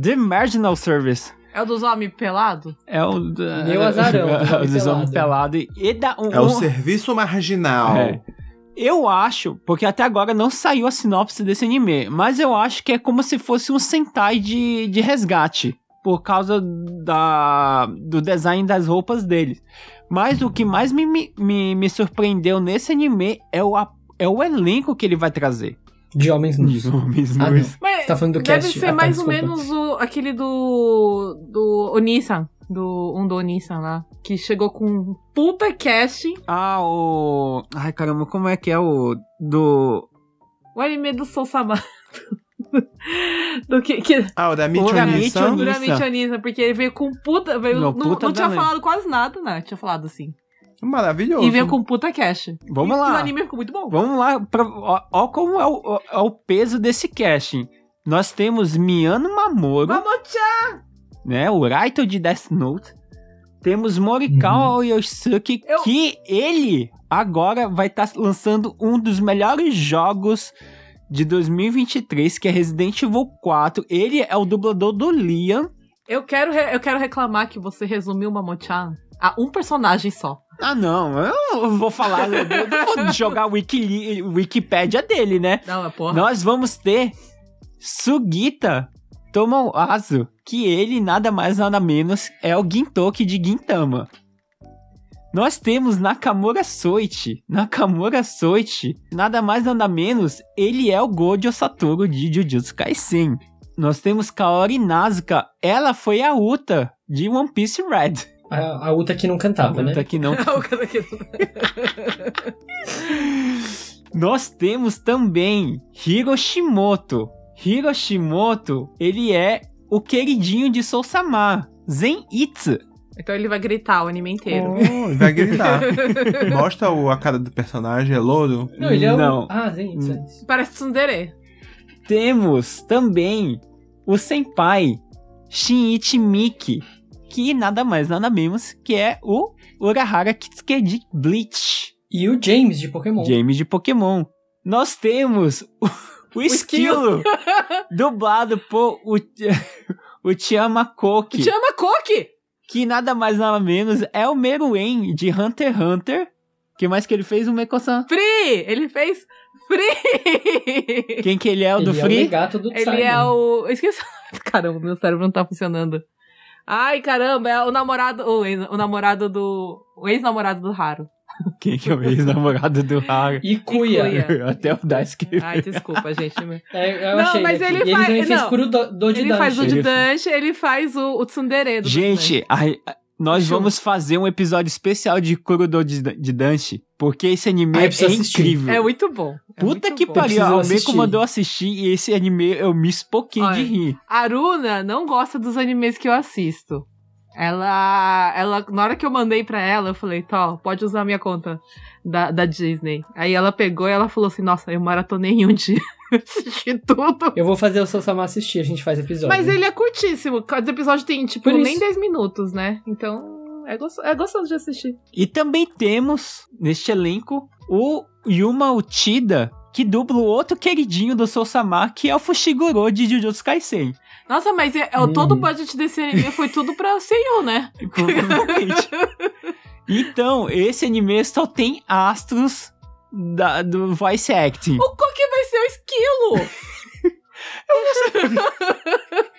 The Marginal Service. É o dos homens pelados? É o. da- Meu azarão, dos É o homens dos homens pelado. pelados. E dá um, É o um- serviço marginal. É. Eu acho, porque até agora não saiu a sinopse desse anime, mas eu acho que é como se fosse um Sentai de, de resgate, por causa da, do design das roupas dele. Mas o que mais me, me, me, me surpreendeu nesse anime é o, a- é o elenco que ele vai trazer. De homens nus. De homens Ah, nus. Mas Você tá falando do deve cast? ser Ah, tá, mais ou desculpa. menos o, aquele do. do Onisan. Do, um do Onisan lá. Que chegou com um puta casting. Ah, o. Ai caramba, como é que é o. Do. O anime do Sama. *laughs* do que. que Ah, o da Michonisan. Onisan. Duramente Onisan, porque ele veio com puta. Veio, Não, não, puta não tinha falado quase nada, né? Tinha falado assim. Maravilhoso. E veio com puta cash. Vamos e, lá. E o anime ficou muito bom. Vamos lá, pra, ó, ó como é o, ó- é o peso desse casting. Nós temos Miyano Mamoru, Vamos, né? O Raito de Death Note. Temos Morikawa Yoshisuke, Eu- que ele agora vai estar lançando um dos melhores jogos de 2023, que é Resident Evil 4. Ele é o dublador do Liam. Eu quero, re- eu quero reclamar que você resumiu o Mamochan a um personagem só. Ah, não, eu vou falar, eu não vou jogar a Wiki, Wikipédia dele, né? Não, é porra. Nós vamos ter Sugita Tomoazu, que ele nada mais nada menos é o Gintoki de Gintama. Nós temos Nakamura Soichi. Nakamura Soichi, nada mais nada menos, ele é o Gojo Satoru de Jujutsu Kaisen. Nós temos Kaori Nazuka, ela foi a Uta de One Piece Red. A, a Uta que não cantava, né? *laughs* Uta que não O cara aqui- Nós temos também Hiroshimoto. Hiroshimoto, ele é o queridinho de Sousama, Zenitsu. então ele vai gritar o anime inteiro. Oh, vai gritar. Mostra o- a cara do personagem, é louro. Não, ele é o... Não. Ah, sim, isso, Hum. Parece Tsundere. Temos também o senpai Shinichi Miki, que nada mais nada menos que é o Urahara Kitsuke de Bleach. E o James de Pokémon. James de Pokémon. Nós temos o, o Esquilo, *laughs* dublado por o, *laughs* o Tiama Koki, Chama Coque! que nada mais nada menos é o Meruem de Hunter x Hunter. que mais que ele fez? O Meko-san. Free! Ele fez Free! Quem que ele é? O do Ele é o Free? do Ele Simon. é o. *laughs* Eu esqueci. Caramba, meu cérebro não tá funcionando. Ai, caramba, é o namorado. O, ex- o namorado do. O ex-namorado do Haru. *laughs* Quem que é o ex-namorado do Haru? E Kuya. Ikuya. Até o Daisuke. Ai, desculpa, gente. É, eu Não, achei mas aqui. ele faz- fez não. Kuro do, do Ele faz o Ele- de Dante, ele faz o, o Tsundere do Gente, ai, nós Show. vamos fazer um episódio especial de Kurodo de, de Dante, porque esse anime Ai, é assistir. incrível. É muito bom. É Puta muito que bom. pariu, preciso a Almeida assistir. mandou assistir e esse anime eu me espoquei de Olha. rir. A Aruna não gosta dos animes que eu assisto. Ela, ela, na hora que eu mandei pra ela, eu falei, Tó, pode usar a minha conta da, da Disney. Aí ela pegou e ela falou assim, nossa, eu maratonei em um dia. *laughs* Assisti tudo. Eu vou fazer o seu Sama assistir, a gente faz episódio. Mas ele é curtíssimo. Cada episódio tem, tipo, Por isso. nem 10 minutos, né? Então, é, gos- é gostoso de assistir. E também temos neste elenco o Yuma Uchida, que dubla o outro queridinho do Sousama, que é o Fushiguro de Jujutsu Kaisen. Nossa, mas é, é, Hum. todo o budget desse anime foi tudo pra Seiyu, né? Provavelmente. *laughs* então, esse anime só tem astros da- do voice acting. O Koki vai ser o esquilo! *laughs*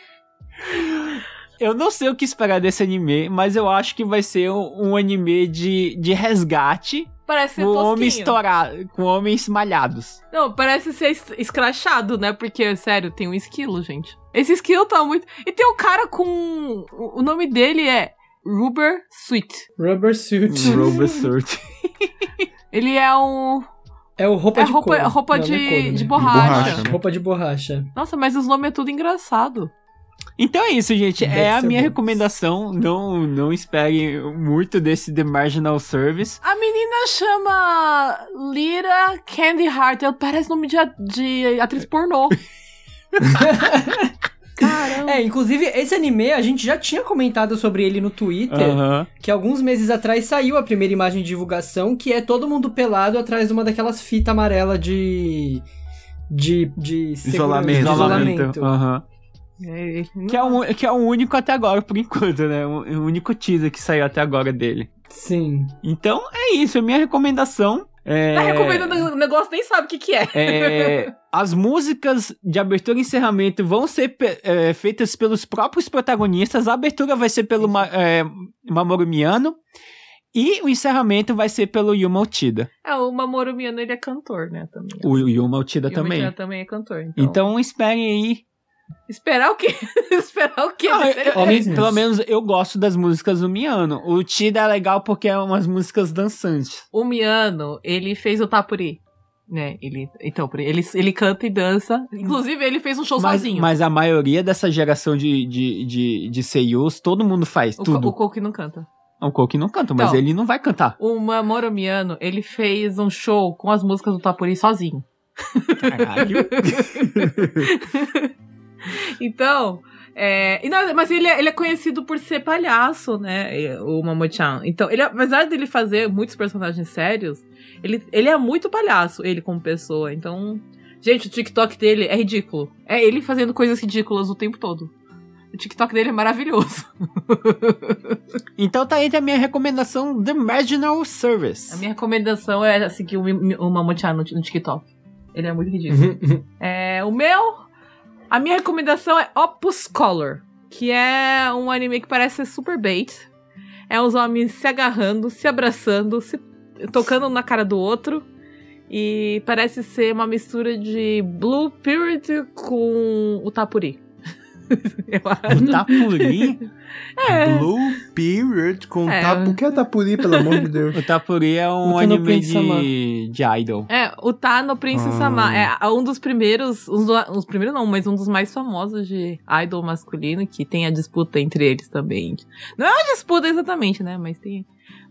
Eu não sei o que esperar desse anime, mas eu acho que vai ser um, um anime de, de resgate Parece ser com tosquinho. homens estourados, com homens malhados. Não, parece ser es- escrachado, né? Porque, sério, tem um esquilo, gente. Esse esquilo tá muito. E tem um cara com. O nome dele é Rubber Sweet. Rubber Suit. Robert Surt. *laughs* Ele é um. É o roupa É de roupa- couro. roupa Não, de- não é couro, de né? borracha. borracha. Roupa de borracha. Nossa, mas os nomes é tudo engraçado. Então é isso, gente. Deve é a minha bom. recomendação. Não, não esperem muito desse The Marginal Service. A menina chama Lira Candy Heart. Ela parece nome de, de atriz pornô. *laughs* *laughs* Caramba. É, inclusive, esse anime, a gente já tinha comentado sobre ele no Twitter, Aham. que alguns meses atrás saiu a primeira imagem de divulgação, que é todo mundo pelado atrás de uma daquelas fitas amarelas de... De, de Isolamento. de isolamento. Aham. É, Que, é o, que é o único até agora, por enquanto, né? O, único teaser que saiu até agora dele. Sim. Então é isso. A minha recomendação. É, Tá recomendando o negócio, nem sabe o que, que é. é, as músicas de abertura e encerramento vão ser é, feitas pelos próprios protagonistas. A abertura vai ser pelo Ma- é, Mamoru Miyano. E o encerramento vai ser pelo Yuma Uchida. É, o Mamoru Miyano, ele é cantor, né? Também. O Yuma Uchida E o também. Miyano também é cantor. Então, Então esperem aí. Esperar o quê? *laughs* esperar o quê? Ah, eu- eu- pelo menos eu gosto das músicas do Miyano. O Uchida é legal porque é umas músicas dançantes. O Miyano, ele fez o Tapuri. Né, ele, então, ele, ele canta e dança. Inclusive, ele fez um show Mas, sozinho. mas a maioria dessa geração de, de, de, de seiyus, todo mundo faz o, tudo. O Koki não canta. O Koki não canta, mas Então. ele não vai cantar. O Mamoru Miyano, ele fez um show com as músicas do Tapuri sozinho. Caralho. *laughs* *laughs* Então, é, e não, mas ele é, ele é conhecido por ser palhaço, né? O Mamoru-chan. Então, ele, apesar dele fazer muitos personagens sérios, ele, ele é muito palhaço, ele como pessoa. Então, gente, o TikTok dele é ridículo. É ele fazendo coisas ridículas o tempo todo. O TikTok dele é maravilhoso. *laughs* então tá aí a minha recomendação The Marginal Service. A minha recomendação é seguir o, o Mamoru-chan no, no TikTok. Ele é muito ridículo. *laughs* É, o meu. A minha recomendação é Opus Color, que é um anime que parece ser super bait. É uns homens se agarrando, se abraçando, se tocando na cara do outro. E parece ser uma mistura de Blue Purity com o Tapuri. *laughs* O Tapuri? *laughs* É. Blue Period com É. tapu. O que é tapuri, pelo amor de Deus? *laughs* O Tapuri é um anime de, de idol. É, o Tá no Prince Ah. Sama. É um dos primeiros. Um dos, os primeiros não, mas um dos mais famosos de idol masculino, que tem a disputa entre eles também. Não é uma disputa exatamente, né? Mas tem Ou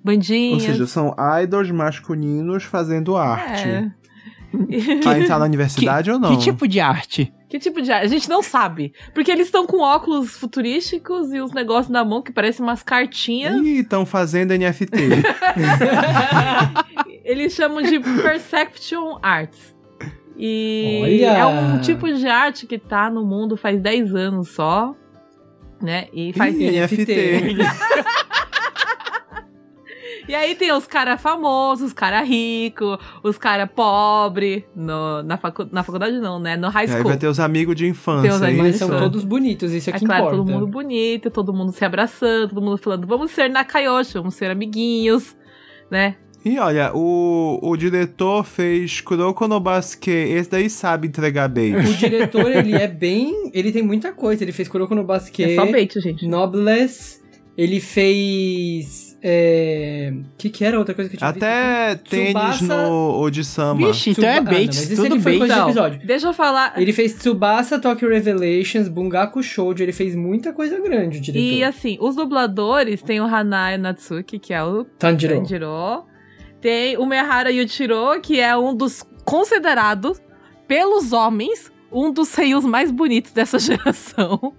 bandinhas. seja, são idols masculinos fazendo arte. é. Vai entrar na universidade ou não? Que tipo de arte? Que tipo de arte? A gente não sabe. Porque eles estão com óculos futurísticos e os negócios na mão que parecem umas cartinhas. Ih, estão fazendo NFT. *laughs* Eles chamam de Perception Arts. E Olha! é um tipo de arte que tá no mundo faz 10 anos só. Né? E faz. Ih, NFT. *laughs* E aí tem os cara famosos, os cara rico, os cara pobre no, na, facu na faculdade não, né? No high Aí school. vai ter os amigos de infância. Tem os é amigos Mas isso? são todos bonitos, isso é É que claro, importa. todo mundo bonito, todo mundo se abraçando, todo mundo falando, vamos ser Nakayoshi, vamos ser amiguinhos, né? E olha, o, o diretor fez Kuroko no Basque. Esse daí sabe entregar bait. O diretor, ele é bem... Ele tem muita coisa. Ele fez Kuroko no Basque, É só bait, gente. Noblesse, ele fez... É... O que que era outra coisa que eu tinha visto? Até tênis Tsubasa- no Odisama. Vixe, então é Tsuba- Ah, não, bait, mas esse tudo ele foi bait. coisa episódio. Deixa eu falar. Ele fez Tsubasa Tokyo Revelations, Bungaku Shoujo, ele fez muita coisa grande, o diretor. E assim, os dubladores tem o Hanai Natsuki, que é o Tanjiro. Tanjiro. Tem o Mehara Yuichiro, que é um dos considerados pelos homens um dos seios mais bonitos dessa *laughs* geração.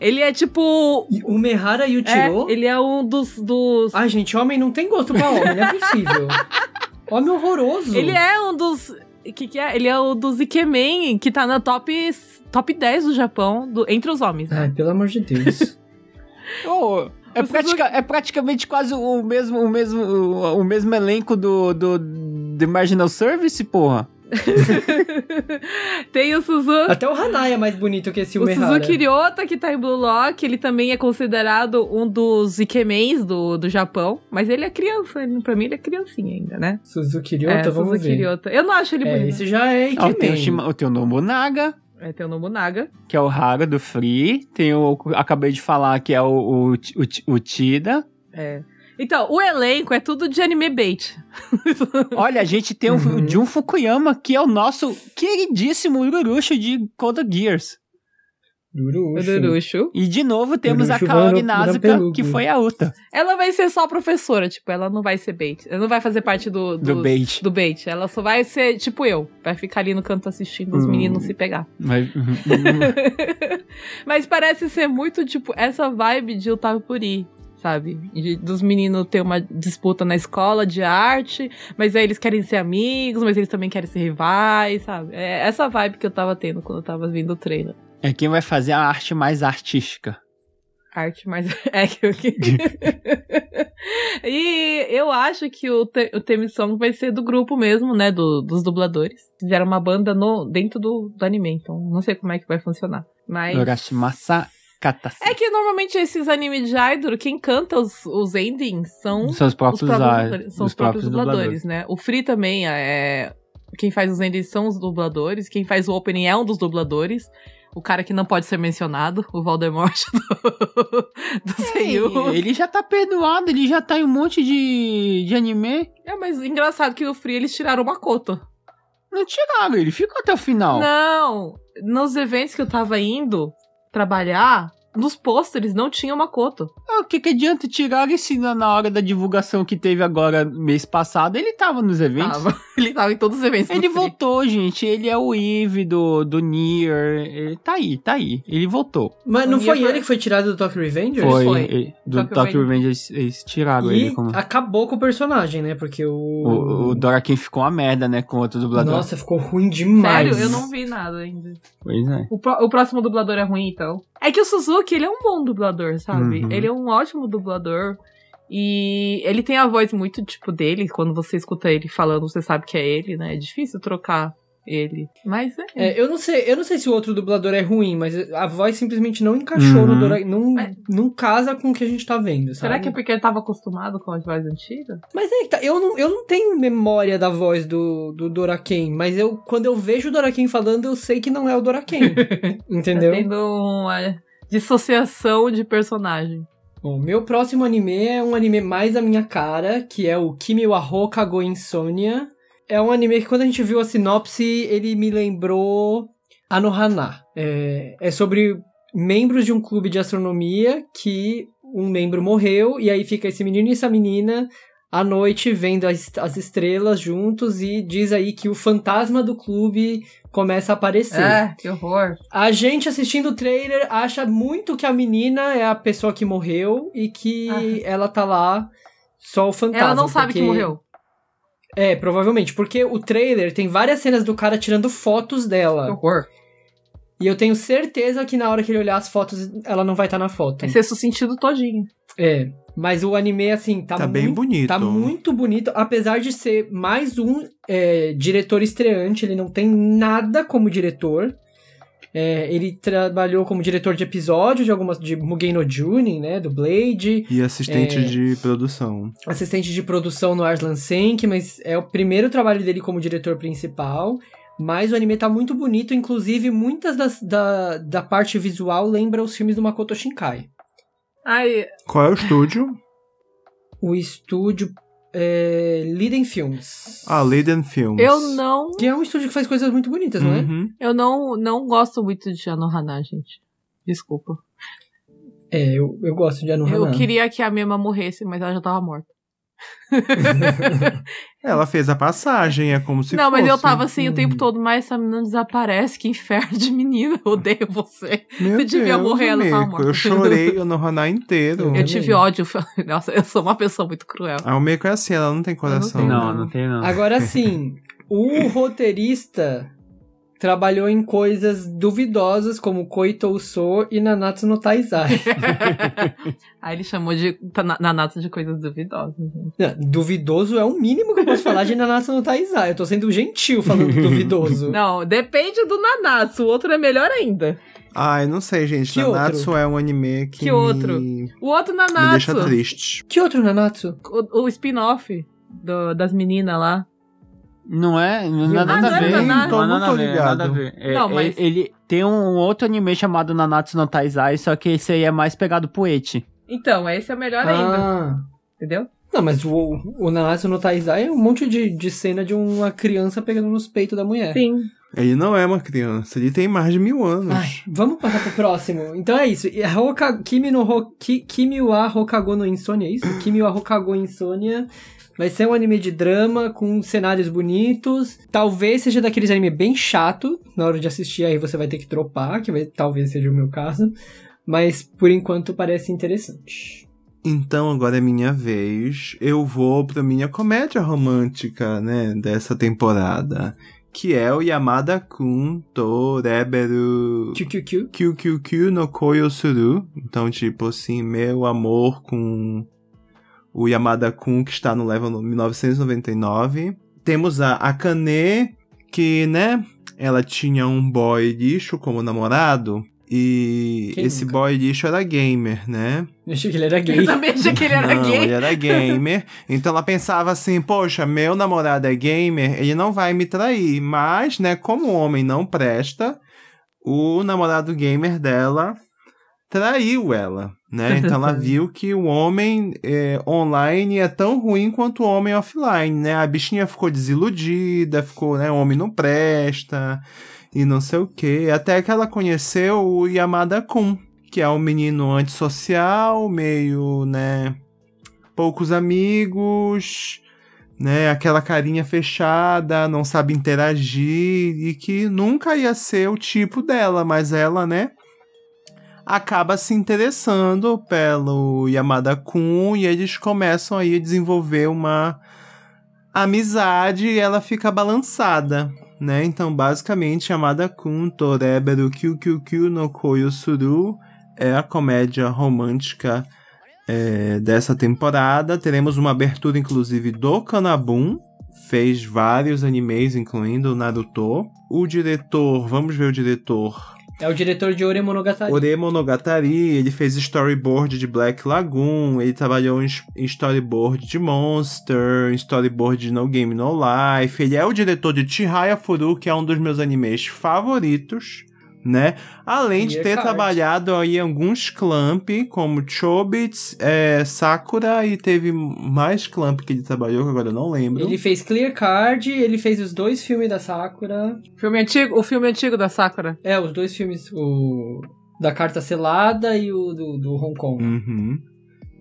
Ele é tipo. E o Mehara É, Yuichiro... ele é um dos. dos Ai, gente, homem não tem gosto pra homem, não é possível. *laughs* homem horroroso. ele é um dos. O que, que é? Ele é um dos Ikemen que tá na top, top 10 do Japão, do- entre os homens. né? Ai, pelo amor de Deus. *laughs* Ô, é, pratica- é praticamente quase o mesmo, o mesmo, o, o mesmo elenco do, do, do Marginal Service, porra. *laughs* Tem o Suzuki. Até o Hanai é mais bonito que esse O Mehara. Suzuki Ryota, que tá em Blue Lock, ele também é considerado um dos Ikemens do, do Japão. Mas ele é criança, ele, pra mim ele é criancinha ainda, né? Suzuki Ryota, é, vamos Suzuki ver. Ryota. Eu não acho ele É, bonito. esse já é Ó, tem, o Ikemen. Shima, tem o Nobunaga, É, tem o Nobunaga. que é o Haga do Free. Tem o. Acabei de falar que é o, o, o, o Tida. É. Então, o elenco é tudo de anime bait. *laughs* Olha, a gente tem Uhum. o Jun Fukuyama, que é o nosso queridíssimo Ururucho de Code Geass. Uruushu. Ururucho. E de novo temos a Kaori Nazuka, que foi a Uta Ela vai ser só professora, tipo, ela não vai ser bait. Ela não vai fazer parte do... do dos- bait. Do bait. Ela só vai ser, tipo eu. Vai ficar ali no canto assistindo os Hum. meninos se pegar. *laughs* Mas, uhum, uhum. Mas parece ser muito, tipo, essa vibe de Utapuri, sabe? De- dos meninos ter uma disputa na escola de arte, mas aí eles querem ser amigos, mas eles também querem ser rivais, sabe? É essa vibe que eu tava tendo quando eu tava vindo o treino. é quem vai fazer a arte mais artística. Arte mais. *laughs* É que eu. *laughs* e eu acho que o, te, o theme song vai ser do grupo mesmo, né? do- dos dubladores. Fizeram uma banda no, dentro do, do anime, então não sei como é que vai funcionar. Mas. Urashimasa É que normalmente esses animes de idol, quem canta os, os endings são São os os próprios, próprios, ah, dubladores, são os próprios dubladores, né? O Free também é. Quem faz os endings são os dubladores. Quem faz o opening é um dos dubladores. O cara que não pode ser mencionado, o Voldemort *laughs* do, do Seiyu. Ei, Ele já tá perdoado, ele já tá em um monte de, de anime. É, mas engraçado que no Free eles tiraram o Makoto. Não tiraram, ele ficou até o final. Não, nos eventos que eu tava indo trabalhar, nos pôsteres não tinha o Makoto. Ah, O que, que adianta tirar esse na, na hora da divulgação que teve agora, mês passado? Ele tava nos eventos. Tava. *laughs* Ele tava em todos os eventos. Ele voltou, gente. Ele é o Eve do, do Nier. Ele tá aí, tá aí. Ele voltou. Mas não foi por- ele que foi tirado do Tokyo Revengers? Foi. foi. ele- do Tokyo Tokyo Revenge eles, eles tiraram E ele. Como... acabou com o personagem, né? Porque o. O, o Dorakin ficou uma merda, né? Com outro dublador. Nossa, ficou ruim demais. Sério? Eu não vi nada ainda. Pois é. O, pró- o próximo dublador é ruim, então. É que o Suzuki, ele é um bom dublador, sabe? Uhum. Ele é um ótimo dublador. E ele tem a voz muito tipo dele. Quando você escuta ele falando, você sabe que é ele, né? É difícil trocar ele. Mas é. É, eu não sei, eu não sei se o outro dublador é ruim, mas a voz simplesmente não encaixou no Uhum. Dora, não, É. não casa com o que a gente tá vendo, sabe? Será que é porque ele tava acostumado com a voz antiga? Mas é que tá, eu não, eu não tenho memória da voz do, do Doraken, mas eu quando eu vejo o Doraken falando, eu sei que não é o Doraken. *laughs* entendeu? Tá tendo uma dissociação de personagem. Bom, meu próximo anime é um anime mais a minha cara, que é o Kimi wa Ho Kago Insomnia. É um anime que quando a gente viu a sinopse, ele me lembrou Anohana. É, é sobre membros de um clube de astronomia que um membro morreu e aí fica esse menino e essa menina à noite vendo as, as estrelas juntos e diz aí que o fantasma do clube começa a aparecer. É, que horror. A gente assistindo o trailer acha muito que a menina é a pessoa que morreu e que Aham. ela tá lá só o fantasma. Ela não sabe que porque- morreu. É, provavelmente, porque o trailer tem várias cenas do cara tirando fotos Que dela. horror. E eu tenho certeza que na hora que ele olhar as fotos, ela não vai estar na foto. Vai ser o sentido todinho. É, mas o anime, assim, tá, Tá, bem muito bonito. Tá muito bonito, apesar de ser mais um é, diretor estreante, ele não tem nada como diretor. É, ele trabalhou como diretor de episódio de algumas de Mugen no Junin, né, do Blade, E assistente É. de produção. assistente de produção no Arslan Senk, mas é o primeiro trabalho dele como diretor principal. Mas o anime tá muito bonito, inclusive muitas das, da, da parte visual lembra os filmes do Makoto Shinkai. Ai, Qual é o estúdio? O estúdio é, Liden Films. Ah, Leiden Films. eu não. Que é um estúdio que faz coisas muito bonitas, não é? Uhum. Eu não, não gosto muito de Anohana, gente. Desculpa. É, eu, eu gosto de Anohana. Eu queria que a Mema morresse, mas ela já tava morta. *laughs* Ela fez a passagem, é como se não, fosse. mas eu tava assim o tempo Hum. todo, mas essa menina desaparece, que inferno de menina, eu odeio você. Meu Você devia Deus, morrer, ela tava morta. Eu chorei o Nohana inteiro. Eu Eu tive ódio. Nossa, eu sou uma pessoa muito cruel. A Almeco é assim, ela não tem coração. tenho. Não, não tem não. Agora sim, o roteirista trabalhou em coisas duvidosas como Koito So e Nanatsu no Taizai. *laughs* Aí ele chamou de tá na- Nanatsu de coisas duvidosas. gente. Não, duvidoso é o mínimo que eu posso falar de Nanatsu no Taizai. Eu tô sendo gentil falando *laughs* duvidoso. Não, depende do Nanatsu, o outro é melhor ainda. Ai, não sei, gente. Que Nanatsu é um anime que, Que me... outro? O outro me deixa Nanatsu, triste. Que outro Nanatsu? o, o spin-off do- das meninas lá. Não é? Não é nada não a é ver. Não é Não nada a ver, ligado. nada a ver. É, Não, mas- ele, tem um outro anime chamado Nanatsu no Taizai, só que esse aí é mais pegado pro eti. Então, esse é melhor ainda, Ah. entendeu? Não, mas o, o Nanatsu no Taizai é um monte de, de cena de uma criança pegando nos peitos da mulher. Sim. Ele não é uma criança, ele tem mais de mil anos. Ai, vamos passar pro próximo. Então é isso. Hoka, Kimi, no Ho, Ki, Kimi wa Hokago no Insônia, é isso? Kimi wa Hokago Insônia. Vai ser um anime de drama com cenários bonitos. Talvez seja daqueles anime bem chato. Na hora de assistir aí você vai ter que dropar, que vai- talvez seja o meu caso. Mas por enquanto parece interessante. Então agora é minha vez. Eu vou pra minha comédia romântica, né, dessa temporada. Que é o Yamada Kun Toreberu QQQ. QQQ no Koyo Suru. Então, tipo assim, meu amor com o Yamada Kun, que está no level 1999. Temos a Akane, que, né, ela tinha um boy lixo como namorado. E Quem esse nunca? boy lixo era gamer, né? Eu achei que ele era Eu gay. também achei que ele era não, gay. ele era gamer. então ela pensava assim, poxa, meu namorado é gamer, ele não vai me trair. Mas, né, como o homem não presta, o namorado gamer dela traiu ela, né? Então ela *laughs* viu que o homem é, online é tão ruim quanto o homem offline, né? A bichinha ficou desiludida, ficou, né, o homem não presta e não sei o que. Até que ela conheceu o Yamada Kun, que é um menino antissocial, meio, né, poucos amigos, né, aquela carinha fechada, não sabe interagir e que nunca ia ser o tipo dela, mas ela, né, acaba se interessando pelo Yamada Kun e eles começam aí a desenvolver uma amizade e ela fica balançada, né? Então, basicamente, Yamada Kun Toreberu Kyukyukyu no Koyo Suru é a comédia romântica é, dessa temporada. Teremos uma abertura, inclusive, do Kanabun. Fez vários animes, incluindo o Naruto. O diretor, vamos ver o diretor. É o diretor de Ore Monogatari. Ore Monogatari, ele fez storyboard de Black Lagoon, ele trabalhou em storyboard de Monster, em storyboard de No Game No Life. Ele é o diretor de Chihaya Furu, que é um dos meus animes favoritos, né? Além de Clear ter Card. trabalhado aí em alguns clamp, como Chobits, é, Sakura, e teve mais clamp que ele trabalhou, que agora eu não lembro. Ele fez Clear Card, ele fez os dois filmes da Sakura. Filme antigo, o filme antigo da Sakura. É, os dois filmes, o da Carta Selada e o do, do Hong Kong. Uhum.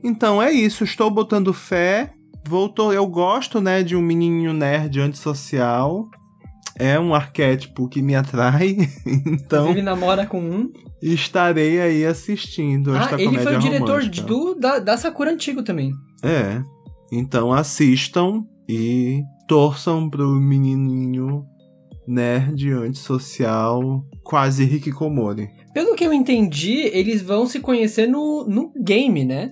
Então é isso, estou botando fé voltou. Eu gosto, né, de um menininho nerd antissocial. É um arquétipo que me atrai. *laughs* então, Inclusive namora com um. estarei aí assistindo esta Ah, ele comédia foi o diretor romântica. do, da, da Sakura antigo também. É. Então assistam e torçam pro menininho nerd antissocial, quase Hikikomori. Pelo que eu entendi, eles vão se conhecer no, no game, né?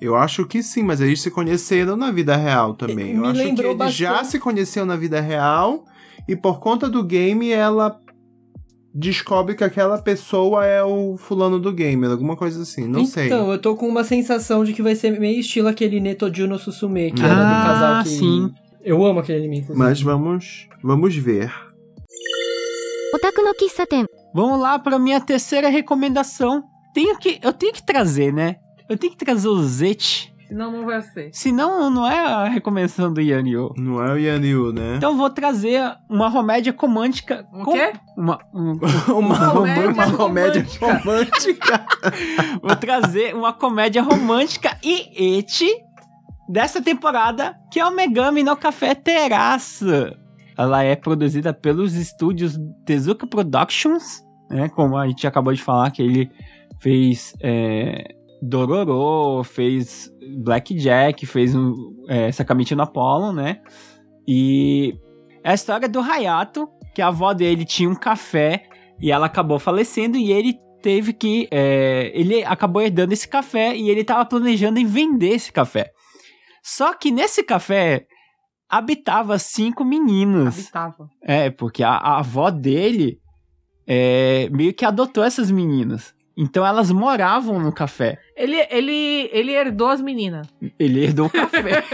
Eu acho que sim, mas eles se conheceram na vida real também. É, eu Me acho que eles bastante. já se conheceram na vida real e por conta do game ela descobre que aquela pessoa é o fulano do game, alguma coisa assim, não então, sei. Então, eu tô com uma sensação de que vai ser meio estilo aquele Neto Juno Susume, que ah, era do ah, casal que... sim. Eu amo aquele anime. Inclusive. Mas vamos, vamos ver. Otaku no Kissaten. Vamos lá para minha terceira recomendação. Tenho que, eu tenho que trazer, né? Eu tenho que trazer o Zet. Senão não vai ser. Senão não é a recomendação do Yanio. Não é o Yanryu, né? Então eu vou trazer uma comédia romântica. O com- quê? Uma, um- *laughs* uma, comédia uma comédia romântica. romântica. *laughs* vou trazer uma comédia romântica e eti dessa temporada, que é o Megami no Café Terraça. Ela é produzida pelos estúdios Tezuka Productions, né? Como a gente acabou de falar, que ele fez é, Dororo, fez Blackjack, fez um, é, Sakamichi no Apollo, né? E é a história do Hayato, que a avó dele tinha um café e ela acabou falecendo e ele teve que. é, ele acabou herdando esse café e ele estava planejando em vender esse café. Só que nesse café habitava cinco meninos. Habitava. É, porque a, a avó dele é, meio que adotou essas meninas. Então elas moravam no café. Ele, ele, ele herdou as meninas. Ele herdou o café.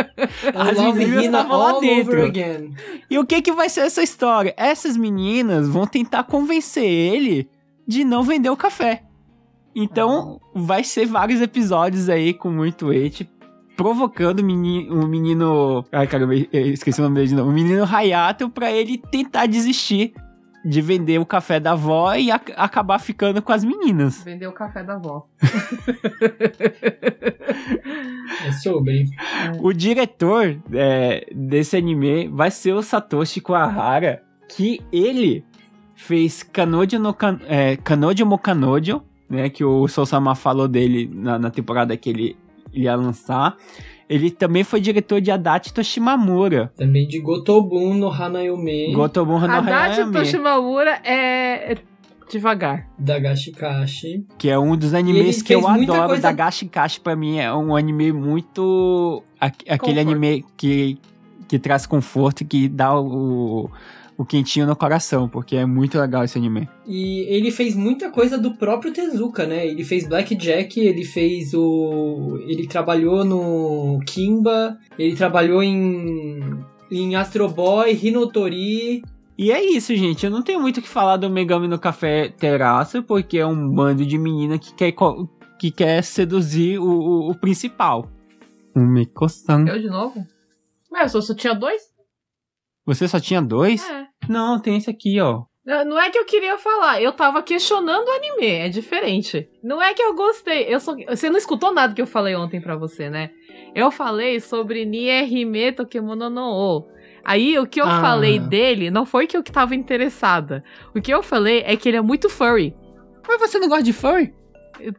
*laughs* As Love meninas estavam lá dentro. over again. E o que que vai ser essa história? Essas meninas vão tentar convencer ele de não vender o café. Então, vai ser vários episódios aí com muito hate, provocando o menino, o menino... Ai, caramba, eu esqueci o nome dele de novo. O menino Hayato pra ele tentar desistir de vender o café da avó e ac- acabar ficando com as meninas. Vendeu o café da avó. *laughs* É sobre. O diretor é, desse anime vai ser o Satoshi Kuwahara, que ele fez Kanojo no kan, é, Kanojo mo Kanojo, né, que o Sousama falou dele na, na temporada que ele ia lançar. Ele também foi diretor de Adachi Toshimamura. Também de Gotobun no Hanayome, Gotobun no Haddad Hayame, Toshimamura é, devagar. da Gashikashi. que é um dos animes que eu adoro. coisa- Da Gashikashi pra mim é um anime muito... aque- Aquele Conforto. anime que, que traz conforto e que dá o, o quentinho no coração, porque é muito legal esse anime. E ele fez muita coisa do próprio Tezuka, né? Ele fez Blackjack, ele fez o. Ele trabalhou no Kimba, ele trabalhou em. em Astro Boy, Hinotori. E é isso, gente. Eu não tenho muito o que falar do Megami no Café Terraça, porque é um bando de menina que quer, que quer seduzir o, o, o principal. O Miko-san. Eu de novo? Ué, eu só, só tinha dois? Você só tinha dois? É. Não, tem esse aqui, ó. Não é que eu queria falar, eu tava questionando o anime, é diferente. Não é que eu gostei, eu só, você não escutou nada que eu falei ontem pra você, né? Eu falei sobre Nierime Tokemono no O. Aí o que eu Ah. falei dele não foi que eu que tava interessada. O que eu falei é que ele é muito furry. Mas você não gosta de furry?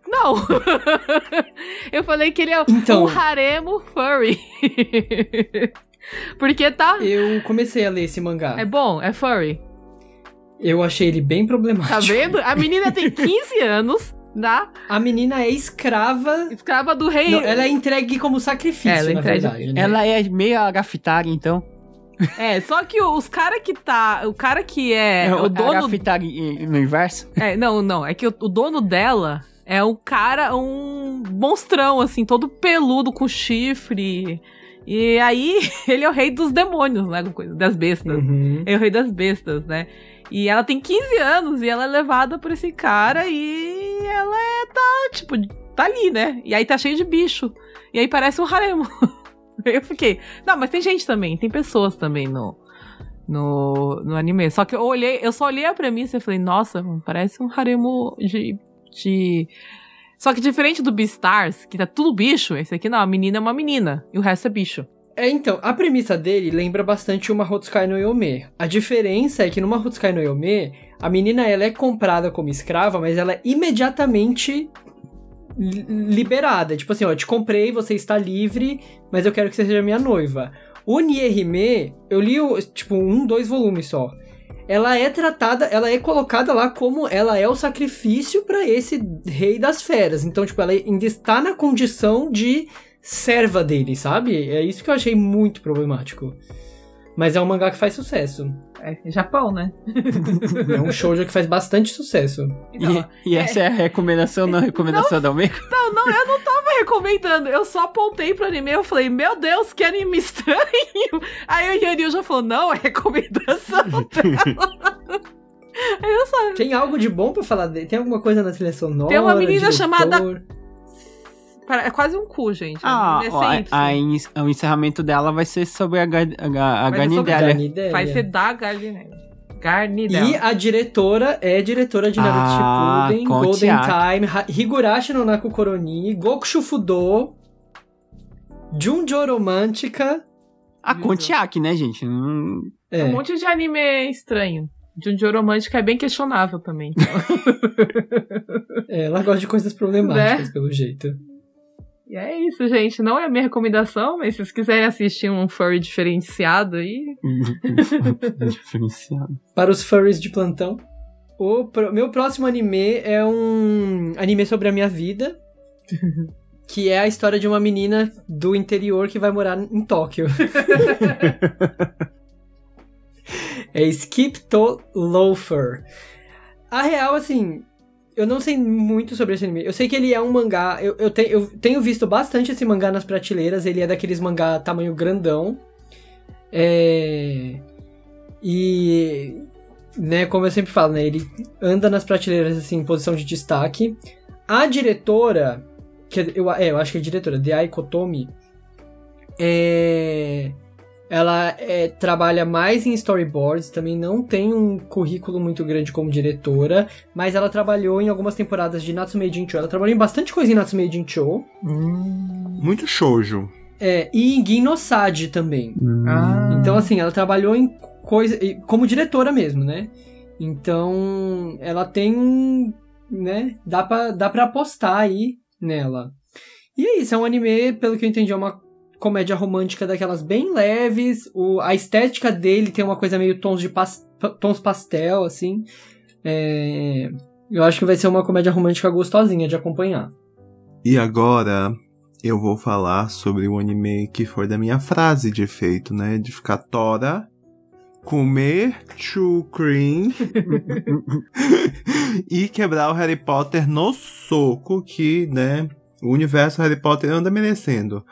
Não! *laughs* eu falei que ele é Então. um haremo furry. *laughs* *laughs* Porque tá. Eu comecei a ler esse mangá. É bom, é furry. Eu achei ele bem problemático. Tá vendo? A menina tem *laughs* 15 anos, tá? A menina é escrava. Escrava do rei. Não, ela é entregue como sacrifício, Ela é na entregue- verdade. Né? Ela é meio agafitária, então. É, só que os cara que tá. O cara que é, o dono. Agafitária no inverso? É, não, não. É que o, o dono dela é um cara, um monstrão, assim, todo peludo com chifre. E aí, *laughs* ele é o rei dos demônios, né? Das bestas. Uhum. É o rei das bestas, né? E ela tem 15 anos e ela é levada por esse cara e ela é, tá, tipo, tá ali, né? E aí tá cheio de bicho. E aí parece um haremo. *laughs* Eu fiquei, não, mas tem gente também, tem pessoas também no, no, no anime. Só que eu olhei, eu só olhei a premissa e falei, nossa, parece um haremo de, de Só que diferente do Beastars, que tá tudo bicho, esse aqui não, a menina é uma menina e o resto é bicho. É, então, a premissa dele lembra bastante uma Hotsukai no Yome. A diferença é que numa Hotsukai no Yome, a menina ela é comprada como escrava, mas ela é imediatamente li- liberada. Tipo assim, ó, te comprei, você está livre, mas eu quero que você seja minha noiva. O Nierime, eu li, tipo, um, dois volumes só. Ela é tratada, ela é colocada lá como ela é o sacrifício pra esse rei das feras. Então, tipo, ela ainda está na condição de serva dele, sabe? É isso que eu achei muito problemático. Mas é um mangá que faz sucesso. É Japão, né? *laughs* É um shoujo que faz bastante sucesso. Então, E, e essa é a recomendação, não a recomendação da Omega? *laughs* Não, não, eu não tava recomendando. Eu só apontei pro anime eu falei, meu Deus, que anime estranho. *laughs* Aí o Yanil já falou, não, é recomendação dela. Aí eu só. Tem algo de bom pra falar dele? Tem alguma coisa na trilha sonora? Tem uma menina diretor? chamada- É quase um cu, gente. Ah, É ó, a, sem Y. a in- o encerramento dela vai ser sobre a, Gar- a, a Vai ser sobre Garnidelia. Garnidelia. Vai ser da Garnidelia. E Garnidelia. a diretora é diretora de Naruto Ah, Shippuden, Conte Golden. Time, Higurashi no Naku Koroni, Goku Shufudo, Junjo Romântica. A Contiac, né, gente? Hum, É. Um monte de anime estranho. Junjo Romântica é bem questionável também. *laughs* É, ela gosta de coisas problemáticas, Né? pelo jeito. E é isso, gente. Não é a minha recomendação, mas se vocês quiserem assistir um furry diferenciado aí, *laughs* Diferenciado. Para os furries de plantão. O pro- meu próximo anime é um anime sobre a minha vida. *laughs* que é a história de uma menina do interior que vai morar em Tóquio. *laughs* é Skip to Loafer. A real, assim, eu não sei muito sobre esse anime. Eu sei que ele é um mangá. Eu, eu, te- eu tenho visto bastante esse mangá nas prateleiras. Ele é daqueles mangá tamanho grandão. É. E. Né, como eu sempre falo, né? Ele anda nas prateleiras, assim, em posição de destaque. A diretora. Que eu, é, eu acho que é a diretora, de Aikotomi. É. Ela é, trabalha mais em storyboards, também não tem um currículo muito grande como diretora, mas ela trabalhou em algumas temporadas de Natsume Jincho. Ela trabalhou em bastante coisa em Natsume Jincho. Muito shoujo. É, e em Gin no Sade também. Ah. Então, assim, ela trabalhou em coisa. como diretora mesmo, né? Então, ela tem um. né? Dá pra, dá pra apostar aí nela. E é isso, é um anime, pelo que eu entendi, é uma comédia romântica daquelas bem leves. O, a estética dele tem uma coisa meio tons de pas- pa- tons pastel, assim. É, eu acho que vai ser uma comédia romântica gostosinha de acompanhar. E agora eu vou falar sobre o anime que foi da minha frase de efeito, né? De ficar tora, comer cream *laughs* e quebrar o Harry Potter no soco que, né? O universo Harry Potter anda merecendo.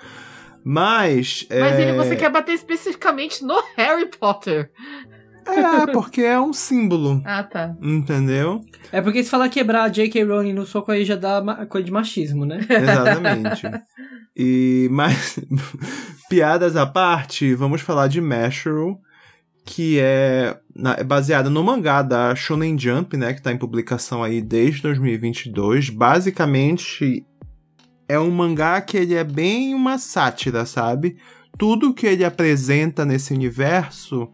Mas. Mas é... ele, você quer bater especificamente no *laughs* Harry Potter. É, porque é um símbolo. *laughs* Ah, tá. Entendeu? É porque se falar quebrar a J.K. Rowling no soco aí já dá coisa de machismo, né? *laughs* Exatamente. e mas piadas à parte, vamos falar de Mashroom, que é, é baseada no mangá da Shonen Jump, né, que tá em publicação aí desde 2022. Basicamente é um mangá que ele é bem uma sátira, sabe? Tudo que ele apresenta nesse universo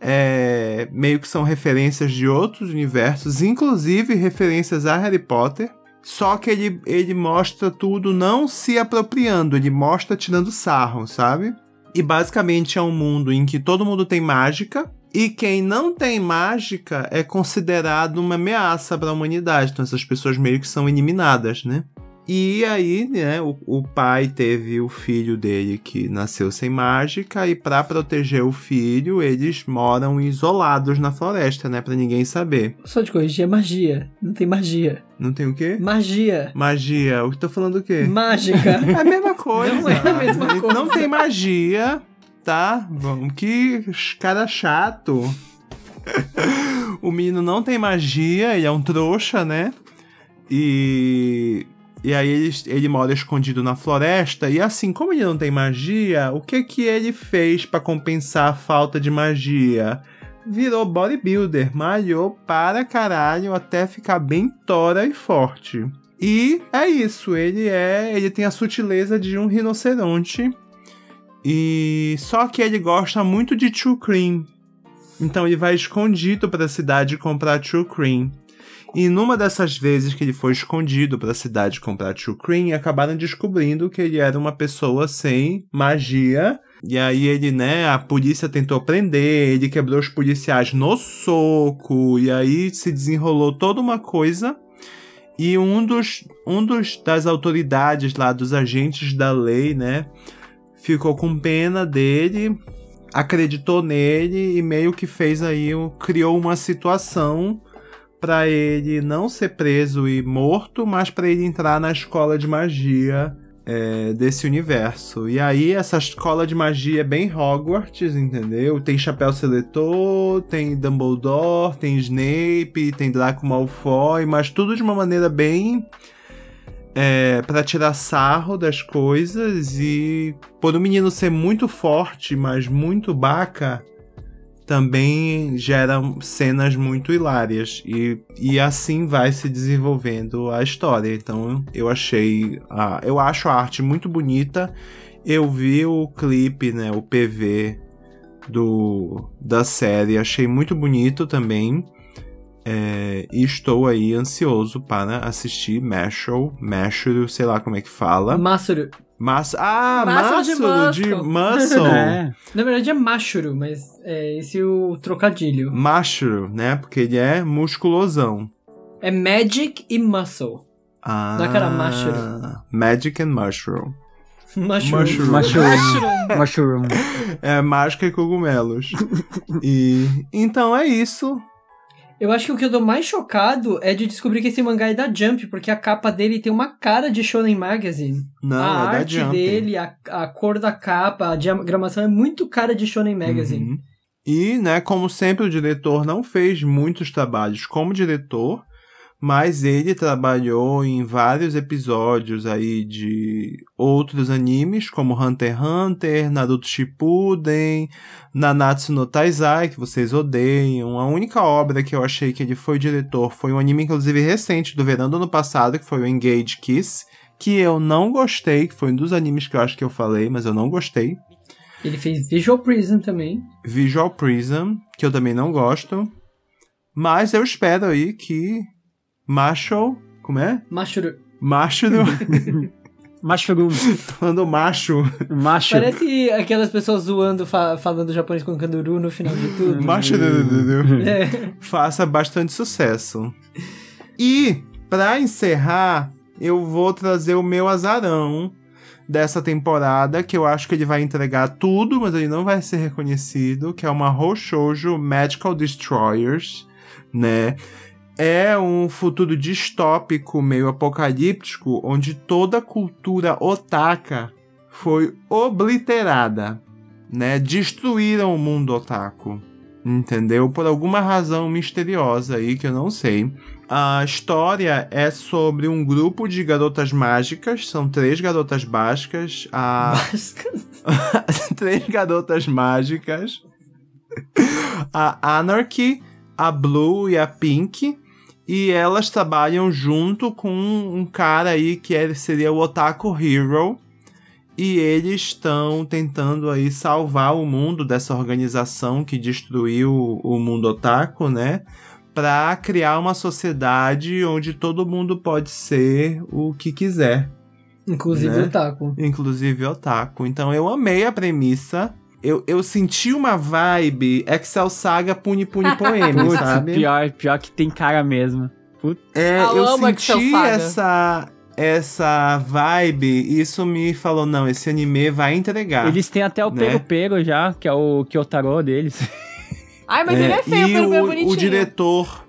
é, meio que são referências de outros universos, inclusive referências a Harry Potter. Só que ele, ele mostra tudo não se apropriando, ele mostra tirando sarro, sabe? E basicamente é um mundo em que todo mundo tem mágica e quem não tem mágica é considerado uma ameaça para a humanidade. Então essas pessoas meio que são eliminadas, né? E aí, né, o, o pai teve o filho dele que nasceu sem mágica e para proteger o filho, eles moram isolados na floresta, né, para ninguém saber. Só de corrigir, é magia. Não tem magia. Não tem o quê? Magia. Magia. O que tá falando o quê? Mágica. *laughs* É a mesma coisa. Não é a mesma coisa. Não tem magia, tá? Vamos, que cara chato. *laughs* o menino não tem magia, ele é um trouxa, né? E. E aí ele, ele mora escondido na floresta. E assim, como ele não tem magia, o que que ele fez pra compensar a falta de magia? Virou bodybuilder, malhou para caralho até ficar bem tora e forte. E é isso, ele é, ele tem a sutileza de um rinoceronte. E só que ele gosta muito de true cream. Então ele vai escondido para a cidade comprar true cream. E numa dessas vezes que ele foi escondido para a cidade comprar true cream, acabaram descobrindo que ele era uma pessoa sem magia. E aí ele, né, a polícia tentou prender, ele quebrou os policiais no soco, e aí se desenrolou toda uma coisa. E um dos, um dos das autoridades lá, dos agentes da lei, né, ficou com pena dele, acreditou nele e meio que fez aí, criou uma situação para ele não ser preso e morto, mas para ele entrar na escola de magia é, desse universo. E aí essa escola de magia é bem Hogwarts, entendeu? Tem chapéu seletor, tem Dumbledore, tem Snape, tem Draco Malfoy, mas tudo de uma maneira bem é, para tirar sarro das coisas e por o menino ser muito forte, mas muito baca, também gera cenas muito hilárias e, e assim vai se desenvolvendo a história. Então eu achei, a, eu acho a arte muito bonita. Eu vi o clipe, né, o PV do da série, achei muito bonito também. É, e estou aí ansioso para assistir Mashal, Mashal, sei lá como é que fala. Massuru. Mas, ah, Mássaro de Muscle. *laughs* É. Na verdade é Mashuru, mas é esse o trocadilho. Mashro, né? Porque ele é musculosão. É Magic e Muscle. Ah, Não é que era Mashro? Magic and *laughs* Mushroom. Mushroom. Mushroom. Mushroom. Mushroom. É mágica e cogumelos. e então é isso. Eu acho que o que eu tô mais chocado é de descobrir que esse mangá é da Jump, porque a capa dele tem uma cara de Shonen Magazine. Não, a é da arte Jump. dele, a, a cor da capa, a diagramação é muito cara de Shonen Magazine. Uhum. E, né, como sempre, o diretor não fez muitos trabalhos como diretor, mas ele trabalhou em vários episódios aí de outros animes, como Hunter x Hunter, Naruto Shippuden, Nanatsu no Taizai, que vocês odeiam. A única obra que eu achei que ele foi diretor foi um anime, inclusive, recente, do verão do ano passado, que foi o Engage Kiss, que eu não gostei, que foi um dos animes que eu acho que eu falei, mas eu não gostei. Ele fez Visual Prism também. Visual Prism, que eu também não gosto. Mas eu espero aí que Marshall. Como é? Mashuru. Macho do. *laughs* Mushroom. falando macho. Macho. Parece aquelas pessoas zoando, fa- falando japonês com kanduru no final de tudo. *laughs* Macho do. É. Faça bastante sucesso. E, pra encerrar, eu vou trazer o meu azarão dessa temporada, que eu acho que ele vai entregar tudo, mas ele não vai ser reconhecido, que é uma Hoshoujo Magical Destroyers, né? É um futuro distópico, meio apocalíptico, onde toda a cultura otaka foi obliterada, né? Destruíram o mundo otaku, entendeu? Por alguma razão misteriosa aí que eu não sei. A história é sobre um grupo de garotas mágicas, são três garotas básicas, a *laughs* três garotas mágicas, a Anarchy, a Blue e a Pink, e elas trabalham junto com um cara aí que é- seria o Otaku Hero, e eles estão tentando aí salvar o mundo dessa organização que destruiu o mundo otaku, né? Pra criar uma sociedade onde todo mundo pode ser o que quiser, Inclusive Né? o Taco. inclusive otaku. Então eu amei a premissa. Eu, eu senti uma vibe Excel Saga Puni Puni *laughs* Poeme, Putz, sabe? pior, pior que tem cara mesmo. É, Eu eu senti essa essa vibe, e isso me falou, não, esse anime vai entregar. Eles têm até o Né? Pero Pero já, que é o Kyotaro deles. Ai, mas ele é feio, e pelo menos o, bonitinho. o diretor,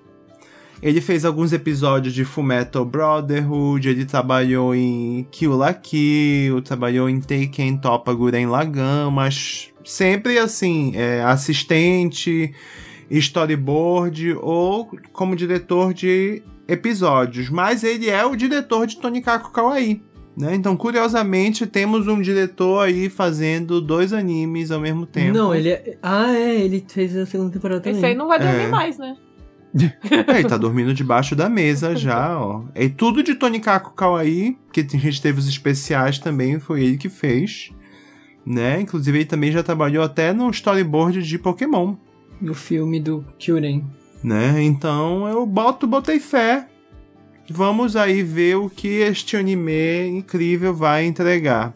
ele fez alguns episódios de Fullmetal Brotherhood, ele trabalhou em Kill la Kill, trabalhou em Taken Topa Guren Lagan, mas sempre assim, é, assistente, storyboard ou como diretor de episódios. Mas ele é o diretor de Tonikaku Kawaii. Né? Então, curiosamente, temos um diretor aí fazendo dois animes ao mesmo tempo. Não, ele é... Ah, é, ele fez a segunda temporada também. Esse aí não vai dormir É. mais, né? É, ele tá dormindo debaixo da mesa *laughs* já, ó. É tudo de Tony Kako Kawaii, que a gente teve os especiais também, foi ele que fez. Né? Inclusive ele também já trabalhou até no storyboard de Pokémon. No filme do Kyuren. Né? Então eu boto, botei fé. Vamos aí ver o que este anime incrível vai entregar.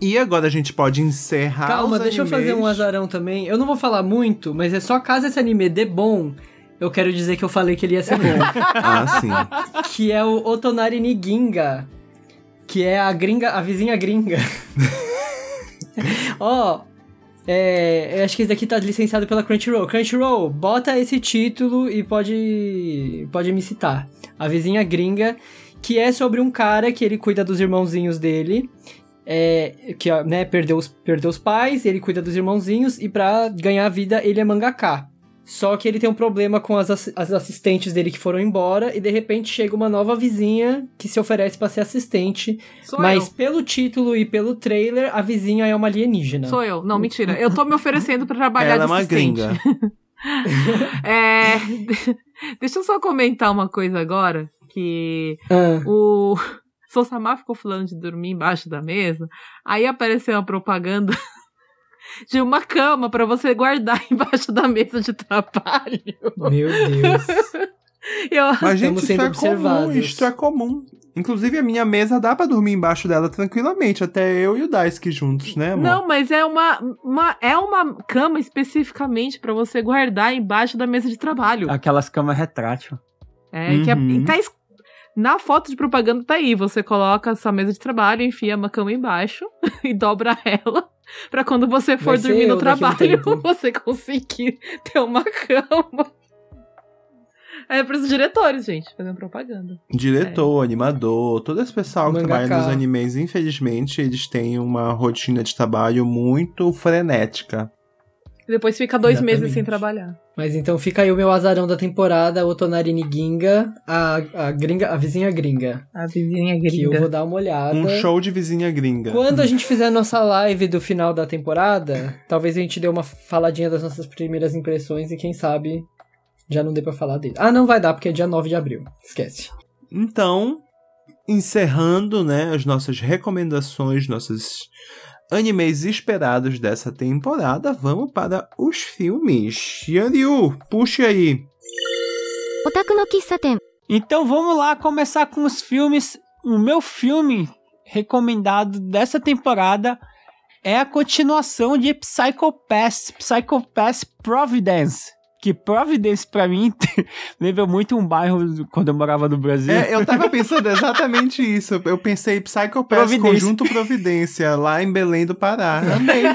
E agora a gente pode encerrar. Calma, deixa eu fazer um azarão também. Eu não vou falar muito, mas é só caso esse anime dê bom, eu quero dizer que eu falei que ele ia ser bom. *laughs* Ah, sim. que é o Otonari Niginga, que é a gringa, a vizinha gringa. *laughs* *laughs* Ó, é, eu acho que esse daqui tá licenciado pela Crunchyroll. Crunchyroll, bota esse título e pode, pode me citar. A vizinha gringa, que é sobre um cara que ele cuida dos irmãozinhos dele. É, que né, perdeu os, perdeu os pais, ele cuida dos irmãozinhos e pra ganhar vida ele é mangaká. Só que ele tem um problema com as, as assistentes dele que foram embora e de repente chega uma nova vizinha que se oferece pra ser assistente. Sou mas eu. pelo título e pelo trailer, a vizinha é uma alienígena. Sou eu. Não, mentira. Eu tô me oferecendo pra trabalhar Ela é de uma assistente. gringa. *laughs* É... *laughs* Deixa eu só comentar uma coisa agora. Que Ah, o *laughs* Sousama ficou falando de dormir embaixo da mesa. Aí apareceu uma propaganda de uma cama pra você guardar *laughs* embaixo da mesa de trabalho. meu Deus. *laughs* Eu... Mas, gente, isso sendo é comum. Isso é comum. Inclusive, a minha mesa dá pra dormir embaixo dela tranquilamente, até eu e o Daisuke juntos, né, amor? Não, mas é uma, uma- é uma cama especificamente pra você guardar embaixo da mesa de trabalho. Aquelas camas retrátil. É, que é- Uhum. tá na foto de propaganda tá aí, você coloca essa mesa de trabalho, enfia uma cama embaixo *laughs* e dobra ela pra quando você for dormir no um trabalho, *laughs* você conseguir ter uma cama. É pros diretores, gente, fazendo propaganda. Diretor, animador, todo esse pessoal que trabalha nos animes, infelizmente, eles têm uma rotina de trabalho muito frenética. E depois fica dois meses sem Exatamente. trabalhar. Mas então fica aí o meu azarão da temporada, Otonari Niginga, a, a gringa, a vizinha gringa. A vizinha Que eu vou dar uma olhada. Um show de vizinha gringa. Quando a gente fizer a nossa live do final da temporada, talvez a gente dê uma faladinha das nossas primeiras impressões e quem sabe já não dê pra falar dele. Ah, não vai dar, porque é dia 9 de abril. Esquece. Então, encerrando, né, as nossas recomendações, nossos animes esperados dessa temporada, vamos para os filmes. Yanryu, puxa aí. Então vamos lá começar com os filmes. O meu filme recomendado dessa temporada é a continuação de Psycho Pass, Psycho Pass Providence. Que Providence, pra mim, *laughs* lembra muito um bairro quando eu morava no Brasil. É, eu tava pensando exatamente isso. Eu pensei Psycho Pass. Conjunto Providência, lá em Belém do Pará. Amei. *laughs*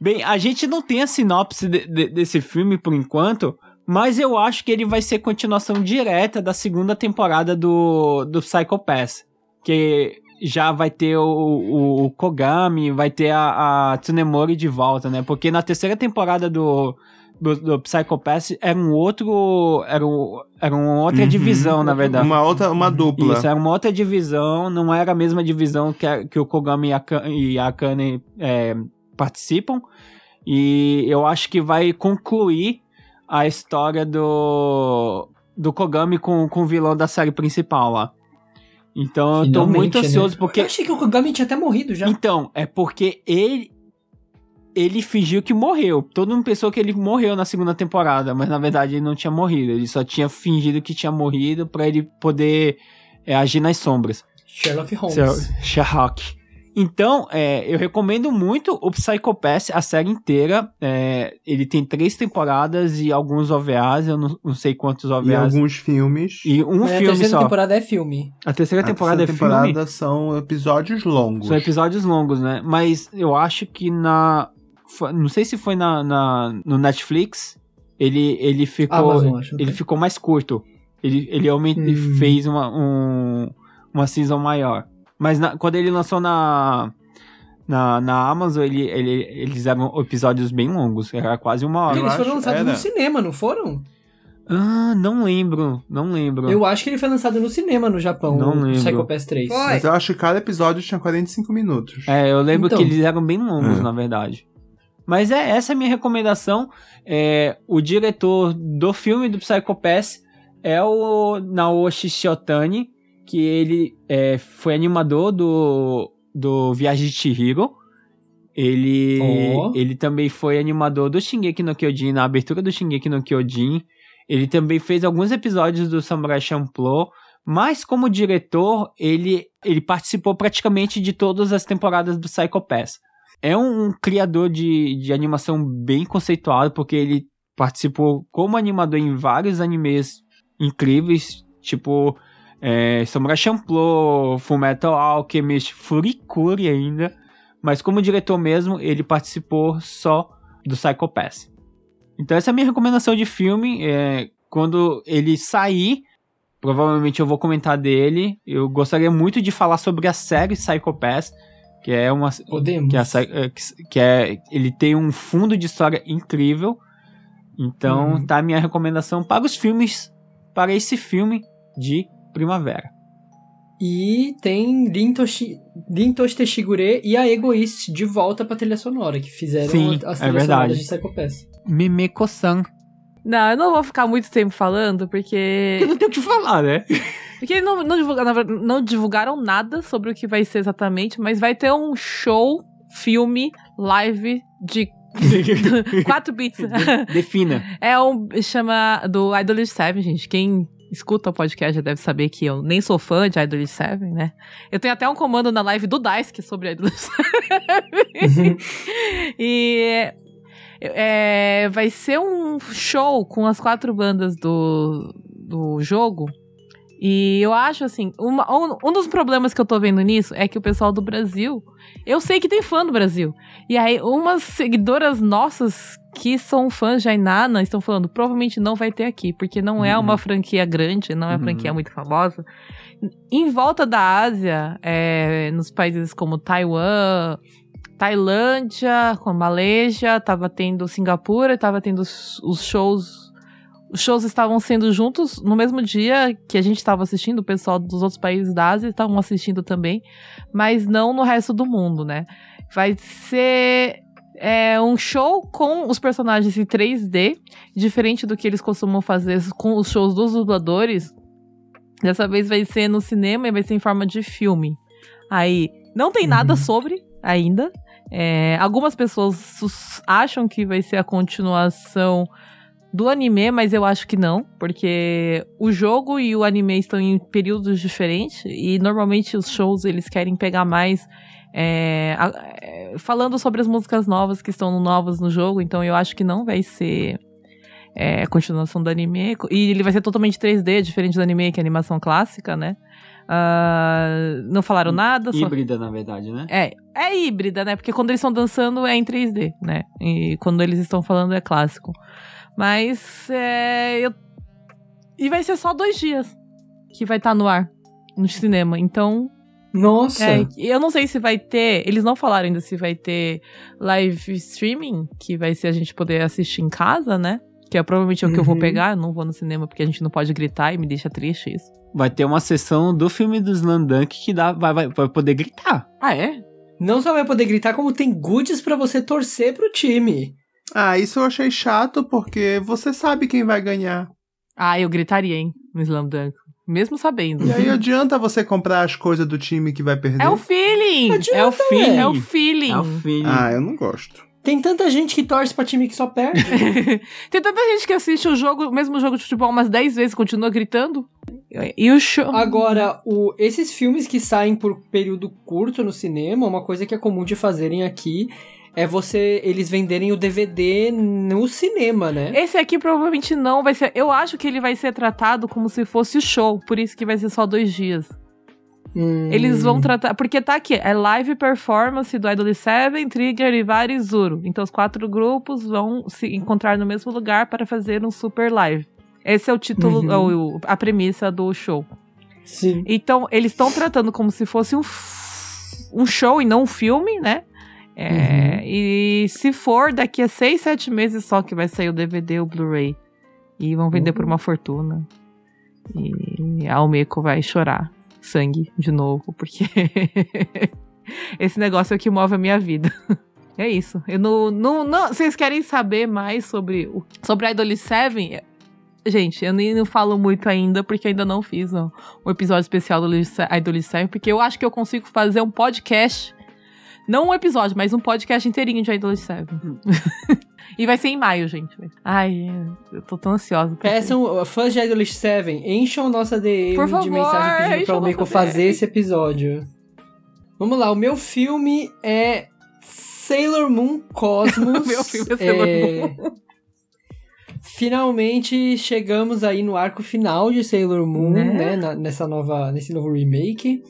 Bem, a gente não tem a sinopse de- de- desse filme por enquanto, mas eu acho que ele vai ser continuação direta da segunda temporada do, do Psycho Pass. Que já vai ter o, o, o Kogami, vai ter a, a Tsunemori de volta, né? Porque na terceira temporada do, do, do Psycho Pass era um outro. Era, um, era uma outra Uhum. divisão, na verdade. Uma outra, uma dupla. Isso, era uma outra divisão, não era a mesma divisão que, a- que o Kogami e a, e a Akane é, participam. E eu acho que vai concluir a história do, do Kogami com, com o vilão da série principal lá. Então eu tô Finalmente, muito né? ansioso porque. Eu achei que o Kogami tinha até morrido já. Então, é porque ele. Ele fingiu que morreu. Todo mundo pensou que ele morreu na segunda temporada, mas na verdade ele não tinha morrido. Ele só tinha fingido que tinha morrido pra ele poder é, agir nas sombras. Sherlock Holmes. Sherlock. Então, é, eu recomendo muito o Psycho Pass, a série inteira. É, ele tem três temporadas e alguns OVAs, eu não, não sei quantos E OVAs. alguns filmes. E um a filme terceira só. temporada é filme. A terceira A temporada terceira é filme. temporada são episódios longos. São episódios longos, né? Mas eu acho que na. Não sei se foi na, na- no Netflix. Ele, ele ficou. Amazon, acho. ele ficou mais curto. Ele, ele Hum. fez uma, um, uma season maior. Mas na- quando ele lançou na, na, na Amazon, ele, ele, eles eram episódios bem longos. Era quase uma hora. Porque eles foram acho- lançados era. no cinema, não foram? Ah, não lembro. Não lembro. Eu acho que ele foi lançado no cinema no Japão, Não o lembro. Psycho Pass 3. Foi. Mas eu acho que cada episódio tinha 45 minutos. É, eu lembro Então. que eles eram bem longos, É. na verdade. Mas é essa é a minha recomendação. É, o diretor do filme do Psycho Pass é o Naoshi Shiotani, que ele é, foi animador do, do Viagem de Chihiro. Ele, Oh. ele também foi animador do Shingeki no Kyojin, na abertura do Shingeki no Kyojin. Ele também fez alguns episódios do Samurai Champloo, mas como diretor, ele, ele participou praticamente de todas as temporadas do Psycho Pass. É um, criador de, de animação bem conceituado, porque ele participou como animador em vários animes incríveis, tipo é, Samurai Champloo, Fullmetal Alchemist, Furikuri ainda. Mas como diretor mesmo, ele participou só do Psycho Pass. Então essa é a minha recomendação de filme. É, quando ele sair, provavelmente eu vou comentar dele. Eu gostaria muito de falar sobre a série Psycho Pass, que é uma Podemos. que, é, é, que- é ele tem um fundo de história incrível. Então Uhum. tá a minha recomendação para os filmes, para esse filme de primavera. E tem Rintoshi, Rintoshi Teshigure e a Egoist de volta pra trilha sonora, que fizeram Sim, as é trilhas verdade. sonoras de Psycho Pass. Mimeko-san. Não, eu não vou ficar muito tempo falando, porque. Eu não tenho o que falar, né? Porque não, não, divulga- na verdade, não divulgaram nada sobre o que vai ser exatamente, mas vai ter um show, filme, live de *laughs* 4 bits. Defina. É um. chama do Idol 7, gente. Quem escuta o podcast já deve saber que eu nem sou fã de Idol 7, né? Eu tenho até um comando na live do Daisuke sobre Idol 7. *laughs* e. é, vai ser um show com as quatro bandas do, do jogo. E eu acho assim, uma- um, um dos problemas que eu tô vendo nisso é que o pessoal do Brasil. Eu sei que tem fã do Brasil. E aí, umas seguidoras nossas que são fãs de Ainana estão falando, provavelmente não vai ter aqui, porque não é Uhum. uma franquia grande, não é uma Uhum. franquia muito famosa. Em volta da Ásia, é, nos países como Taiwan, Tailândia, com Malésia, tava tendo Singapura, tava tendo os, os shows. Os shows estavam sendo juntos no mesmo dia que a gente estava assistindo, o pessoal dos outros países da Ásia estavam assistindo também, mas não no resto do mundo, né? Vai ser é, um show com os personagens em 3D, diferente do que eles costumam fazer com os shows dos dubladores. Dessa vez vai ser no cinema e vai ser em forma de filme. Aí, não tem nada Uhum. sobre ainda. É, algumas pessoas acham que vai ser a continuação do anime, mas eu acho que não, porque o jogo e o anime estão em períodos diferentes e normalmente os shows eles querem pegar mais é, falando sobre as músicas novas que estão novas no jogo, então eu acho que não vai ser é, a continuação do anime e ele vai ser totalmente 3D, diferente do anime que é animação clássica, né? Ah, não falaram nada, só Híbrida, na verdade, né? é, é híbrida, né? Porque quando eles estão dançando é em 3D, né? E quando eles estão falando é clássico. Mas é. Eu... E vai ser só dois dias que vai estar no ar no cinema. Então, Nossa! é, eu não sei se vai ter. Eles não falaram ainda se vai ter live streaming, que vai ser a gente poder assistir em casa, né? Que é provavelmente o que eu vou Uhum. pegar. Eu não vou no cinema porque a gente não pode gritar e me deixa triste isso. Vai ter uma sessão do filme do Slandunk que dá, vai, vai, vai poder gritar. Ah, é? Não só vai poder gritar, como tem goodies pra você torcer pro time. Ah, isso eu achei chato porque você sabe quem vai ganhar. Ah, eu gritaria, hein? No Slam Dunk. Mesmo sabendo. E aí adianta você comprar as coisas do time que vai perder? É o feeling! Adianta, É o feeling. É o feeling. É o feeling. Ah, eu não gosto. Tem tanta gente que torce pra time que só perde. *laughs* Tem tanta gente que assiste o jogo, o mesmo jogo de futebol umas 10 vezes e continua gritando. E o show. Agora, o- esses filmes que saem por período curto no cinema, uma coisa que é comum de fazerem aqui é você eles venderem o DVD no cinema, né? Esse aqui provavelmente não vai ser. Eu acho que ele vai ser tratado como se fosse show, por isso que vai ser só dois dias. Hum. Eles vão tratar. Porque tá aqui, é live performance do Idol 7, Trigger e Vari Zuru. Então os quatro grupos vão se encontrar no mesmo lugar para fazer um super live. Esse é o título, Uhum. o- a premissa do show. Sim. Então, eles estão tratando como se fosse um, um show e não um filme, né? É, E se for, daqui a seis, sete meses só que vai sair o DVD o Blu-ray. E vão vender por uma fortuna. E a Almeco vai chorar sangue de novo, porque *laughs* esse negócio é o que move a minha vida. *laughs* É isso. Eu não, não, não, vocês querem saber mais sobre o sobre Idol 7? Gente, eu nem não falo muito ainda, porque ainda não fiz um, um episódio especial do Idol 7, porque eu acho que eu consigo fazer um podcast. Não um episódio, mas um podcast inteirinho de Idol *laughs* 7. e vai ser em maio, gente. Ai, eu tô tão ansiosa. Peçam, uh, fãs de Idolish 7, encham nossa DM Por favor, de mensagem pedindo pra o Meiko fazer esse episódio. Vamos lá, o meu filme é Sailor Moon Cosmos. *laughs* Meu filme é Sailor Moon. Finalmente chegamos aí no arco final de Sailor Moon, Né? né? na- nessa nova, nesse novo remake.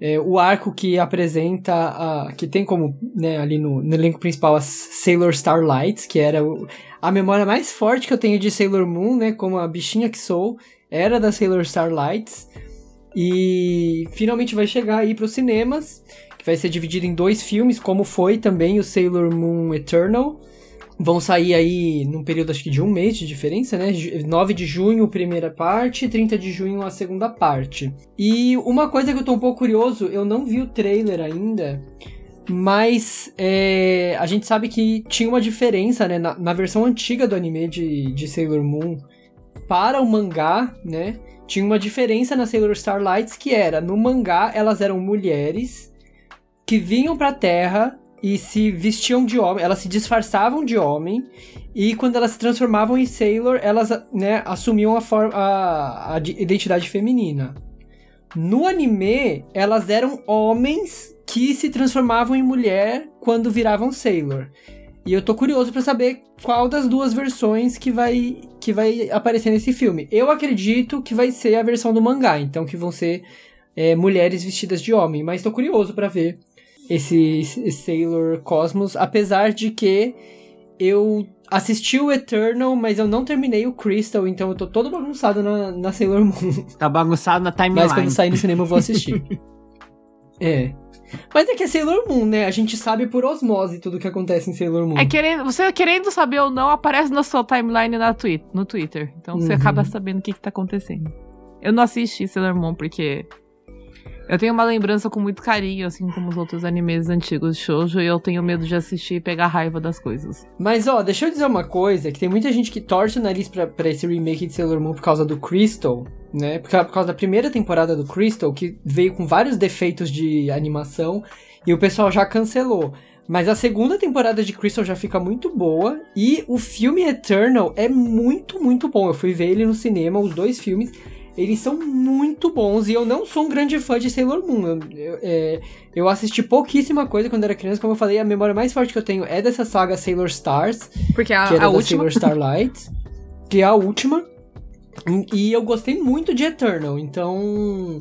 É, o arco que apresenta, a, que tem como, né, ali no, no elenco principal as Sailor Starlights, que era o- a memória mais forte que eu tenho de Sailor Moon, né, como a bichinha que sou, era da Sailor Starlights. E finalmente vai chegar aí pros cinemas, que vai ser dividido em dois filmes, como foi também o Sailor Moon Eternal. Vão sair aí num período acho que de um mês de diferença, né? Ju- 9 de junho, primeira parte, 30 de junho, a segunda parte. E uma coisa que eu tô um pouco curioso, eu não vi o trailer ainda, mas é, a gente sabe que tinha uma diferença, né? Na, na versão antiga do anime de, de Sailor Moon para o mangá, né? Tinha uma diferença na Sailor Starlights que era, no mangá elas eram mulheres que vinham pra Terra e se vestiam de homem, elas se disfarçavam de homem e quando elas se transformavam em Sailor, elas né, assumiam a, forma, a, a identidade feminina. No anime, elas eram homens que se transformavam em mulher quando viravam Sailor. E eu tô curioso pra saber qual das duas versões que vai que vai aparecer nesse filme. Eu acredito que vai ser a versão do mangá, então que vão ser é, mulheres vestidas de homem, mas tô curioso pra ver esse, esse Sailor Cosmos, apesar de que eu assisti o Eternal, mas eu não terminei o Crystal, então eu tô todo bagunçado na, na Sailor Moon. *laughs* Tá bagunçado na timeline. Mas quando sair no cinema eu vou assistir. *laughs* é. Mas é que é Sailor Moon, né? A gente sabe por osmose tudo que acontece em Sailor Moon. É querendo, você querendo saber ou não, aparece na sua timeline na twi no Twitter. Então você Uhum. acaba sabendo o que, que tá acontecendo. Eu não assisti Sailor Moon porque eu tenho uma lembrança com muito carinho, assim como os outros animes antigos de shoujo, e eu tenho medo de assistir e pegar raiva das coisas. Mas ó, deixa eu dizer uma coisa, que tem muita gente que torce o nariz pra, pra esse remake de Sailor Moon por causa do Crystal, né? Por, ca- por causa da primeira temporada do Crystal, que veio com vários defeitos de animação, e o pessoal já cancelou. Mas a segunda temporada de Crystal já fica muito boa, e o filme Eternal é muito, muito bom. Eu fui ver ele no cinema, os dois filmes. Eles são muito bons e eu não sou um grande fã de Sailor Moon. Eu, eu, é, eu assisti pouquíssima coisa quando era criança. Como eu falei, a memória mais forte que eu tenho é dessa saga Sailor Stars, Porque a, que era a da última. Sailor Starlight, que é a última. E eu gostei muito de Eternal, então.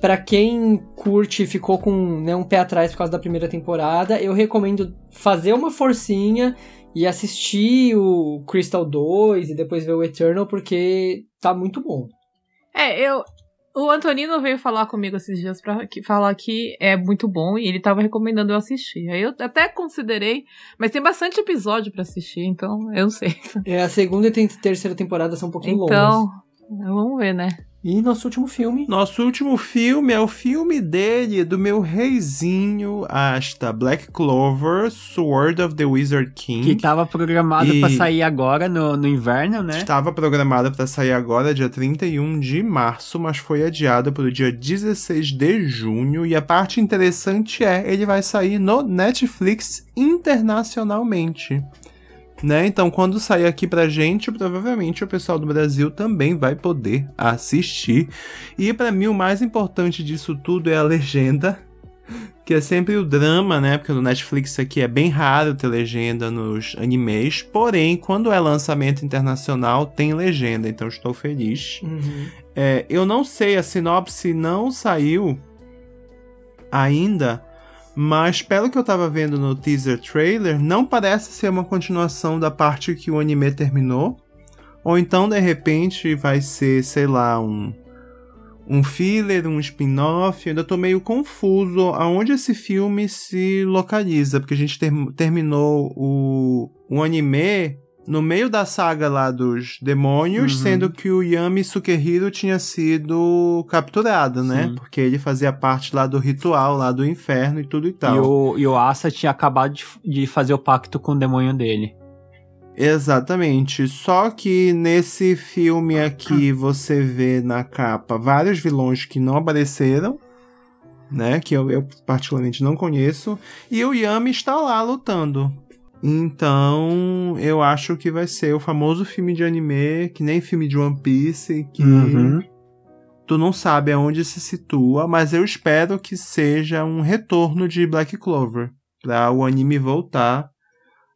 Pra quem curte e ficou com né, um pé atrás por causa da primeira temporada, eu recomendo fazer uma forcinha e assistir o Crystal 2 e depois ver o Eternal, porque tá muito bom. É, eu. O Antonino veio falar comigo esses dias pra que- falar que é muito bom e ele tava recomendando eu assistir. Aí eu até considerei, mas tem bastante episódio pra assistir, então eu não sei. É, a segunda e terceira temporada são um pouquinho Então, longas. vamos ver, né? E nosso último filme. Nosso último filme é o filme dele, do meu reizinho, Asta, Black Clover, Sword of the Wizard King. Que tava programado E- pra sair agora no, no inverno, né? Estava programada para sair agora, dia 31 de março, mas foi adiado para o dia 16 de junho. E a parte interessante é, ele vai sair no Netflix internacionalmente. Né? Então, quando sair aqui pra gente, provavelmente o pessoal do Brasil também vai poder assistir. E pra mim o mais importante disso tudo é a legenda, *laughs* que é sempre o drama, né? Porque no Netflix aqui é bem raro ter legenda nos animes. Porém, quando é lançamento internacional, tem legenda, então estou feliz. Uhum. É, eu não sei, a sinopse não saiu ainda, mas pelo que eu tava vendo no teaser trailer, não parece ser uma continuação da parte que o anime terminou. Ou então, de repente, vai ser, sei lá, um, um filler, um spin-off. Ainda tô meio confuso aonde esse filme se localiza, porque a gente ter- terminou o, o anime no meio da saga lá dos demônios, Uhum. sendo que o Yami Sukehiro tinha sido capturado, né? Sim. Porque ele fazia parte lá do ritual, lá do inferno e tudo e tal. E o, e o Asa tinha acabado de, de fazer o pacto com o demônio dele. Exatamente. Só que nesse filme aqui *clears throat* você vê na capa vários vilões que não apareceram, né? Que eu, eu particularmente não conheço. E o Yami está lá lutando. Então, eu acho que vai ser o famoso filme de anime, que nem filme de One Piece, que Uhum. tu não sabe aonde se situa, mas eu espero que seja um retorno de Black Clover, para o anime voltar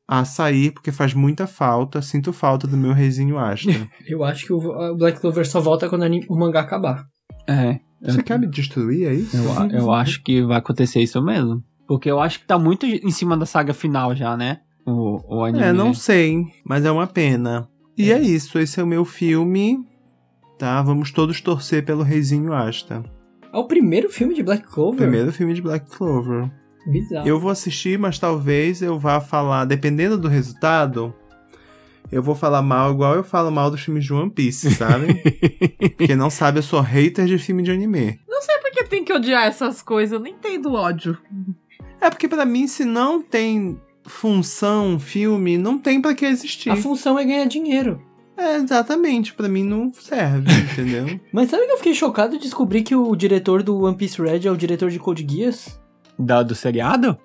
a sair, porque faz muita falta, sinto falta do meu reizinho Asta. *laughs* Eu acho que o Black Clover só volta quando o mangá acabar. É. Você quer me destruir, é isso? Eu, eu acho que vai acontecer isso mesmo. Porque eu acho que tá muito em cima da saga final já, né? O, o anime. É, não sei, mas é uma pena. E é. isso, esse é o meu filme, tá? Vamos todos torcer pelo reizinho Asta. É o primeiro filme de Black Clover? Primeiro filme de Black Clover. Bizarro. Eu vou assistir, mas talvez eu vá falar, dependendo do resultado, eu vou falar mal igual eu falo mal dos filmes de One Piece, sabe? *laughs* Porque não sabe, eu sou hater de filme de anime. Não sei por que tem que odiar essas coisas, eu nem entendo ódio. É porque pra mim, se não tem função, filme, não tem pra que existir. A função é ganhar dinheiro. É, exatamente, pra mim não serve, *laughs* entendeu? Mas sabe que eu fiquei chocado de descobrir que o diretor do One Piece Red é o diretor de Code Geass? Da, do seriado?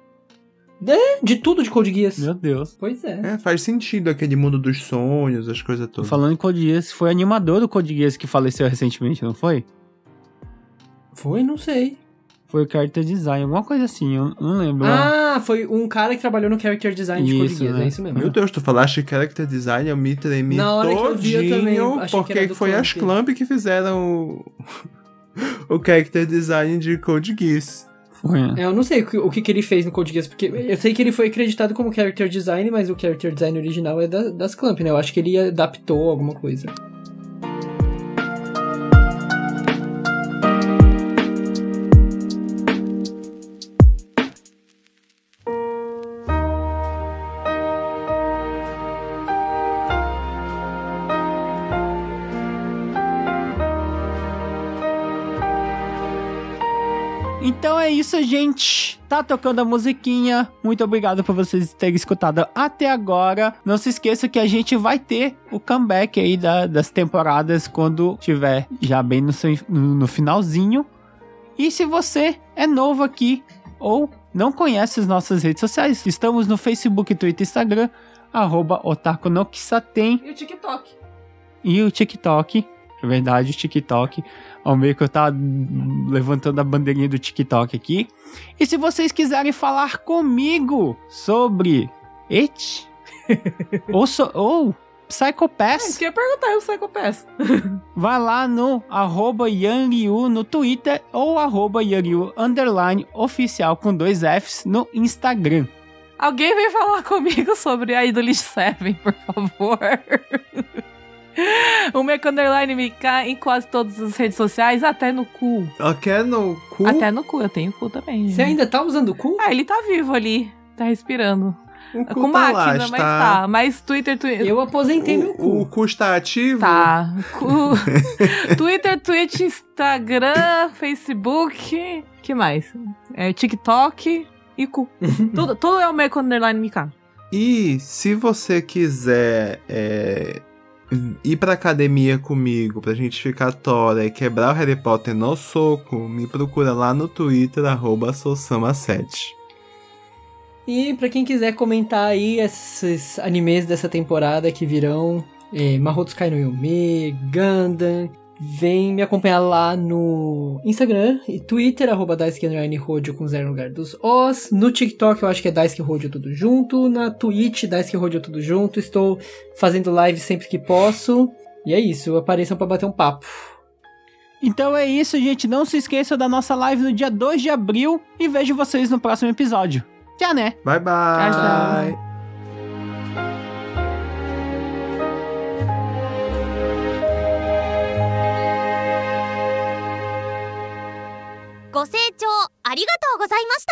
De tudo de Code Geass. Meu Deus. Pois é. É, faz sentido aquele mundo dos sonhos, as coisas todas. falando em Code Geass, foi animador do Code Geass que faleceu recentemente, não foi? Foi, não sei. Foi o character design, alguma coisa assim, eu não lembro. Ah, foi um cara que trabalhou no character design de Code Isso, Geass, né? é isso mesmo. Meu Deus, tu falaste character design, eu me tremi Na hora que eu vi, eu também todinho, achei que porque do foi as Clamp. Clamp que fizeram o, *laughs* o character design de Code Geass. Foi, né? É, eu não sei o que, o que que ele fez no Code Geass, porque eu sei que ele foi acreditado como character design, mas o character design original é da- das Clamp, né? Eu acho que ele adaptou alguma coisa. Gente. Tá tocando a musiquinha. Muito obrigado por vocês terem escutado até agora. Não se esqueça que a gente vai ter o comeback aí da- das temporadas quando tiver já bem no, seu- no- finalzinho. E se você é novo aqui ou não conhece as nossas redes sociais, estamos no Facebook, Twitter e Instagram, arroba Otaku no Kisaten E o TikTok? e o TikTok. É verdade, o TikTok. Ao meio que eu tava levantando a bandeirinha do TikTok aqui. E se vocês quiserem falar comigo sobre It *laughs* ou, so, ou Psycho É, Pass, isso que eu ia perguntar, eu peço. *laughs* vai lá no arroba Yanryu no Twitter ou arroba Yanryu underline oficial com dois Fs no Instagram. Alguém vem falar comigo sobre a Idolish 7, por favor. *laughs* *laughs* o Meco Underline me cai em quase todas as redes sociais, até no cu. Quer no cu? Até no cu, eu tenho cu também. Você ainda tá usando o cu? Ah, ele tá vivo ali, tá respirando. o cu Com tá máquina, lá, mas está... tá. Mas Twitter, Twitter. Eu aposentei meu O, cu. o cu está ativo? Tá. Cu... *laughs* Twitter, Twitch, Instagram, Facebook. que mais? É, TikTok e cu. *laughs* tudo, tudo é o Meco Underline MK. E se você quiser é, ir pra academia comigo, pra gente ficar tora e quebrar o Harry Potter no soco, me procura lá no Twitter, arroba Sousama7. E pra quem quiser comentar aí esses animes dessa temporada que virão, é, Mahoutsu Kai no Yume, Gundam, vem me acompanhar lá no Instagram e Twitter, arroba Daisuke Underline Rodio com zero no lugar dos Os. No TikTok eu acho que é Daisuke Rodio tudo junto. Na Twitch, Daisuke Rodio tudo junto. Estou fazendo live sempre que posso. E é isso, apareçam pra bater um papo. Então é isso, gente. Não se esqueça da nossa live no dia 2 de abril e vejo vocês no próximo episódio. Tchau, né? Bye bye! Tchau, tchau. ご清聴ありがとうございました。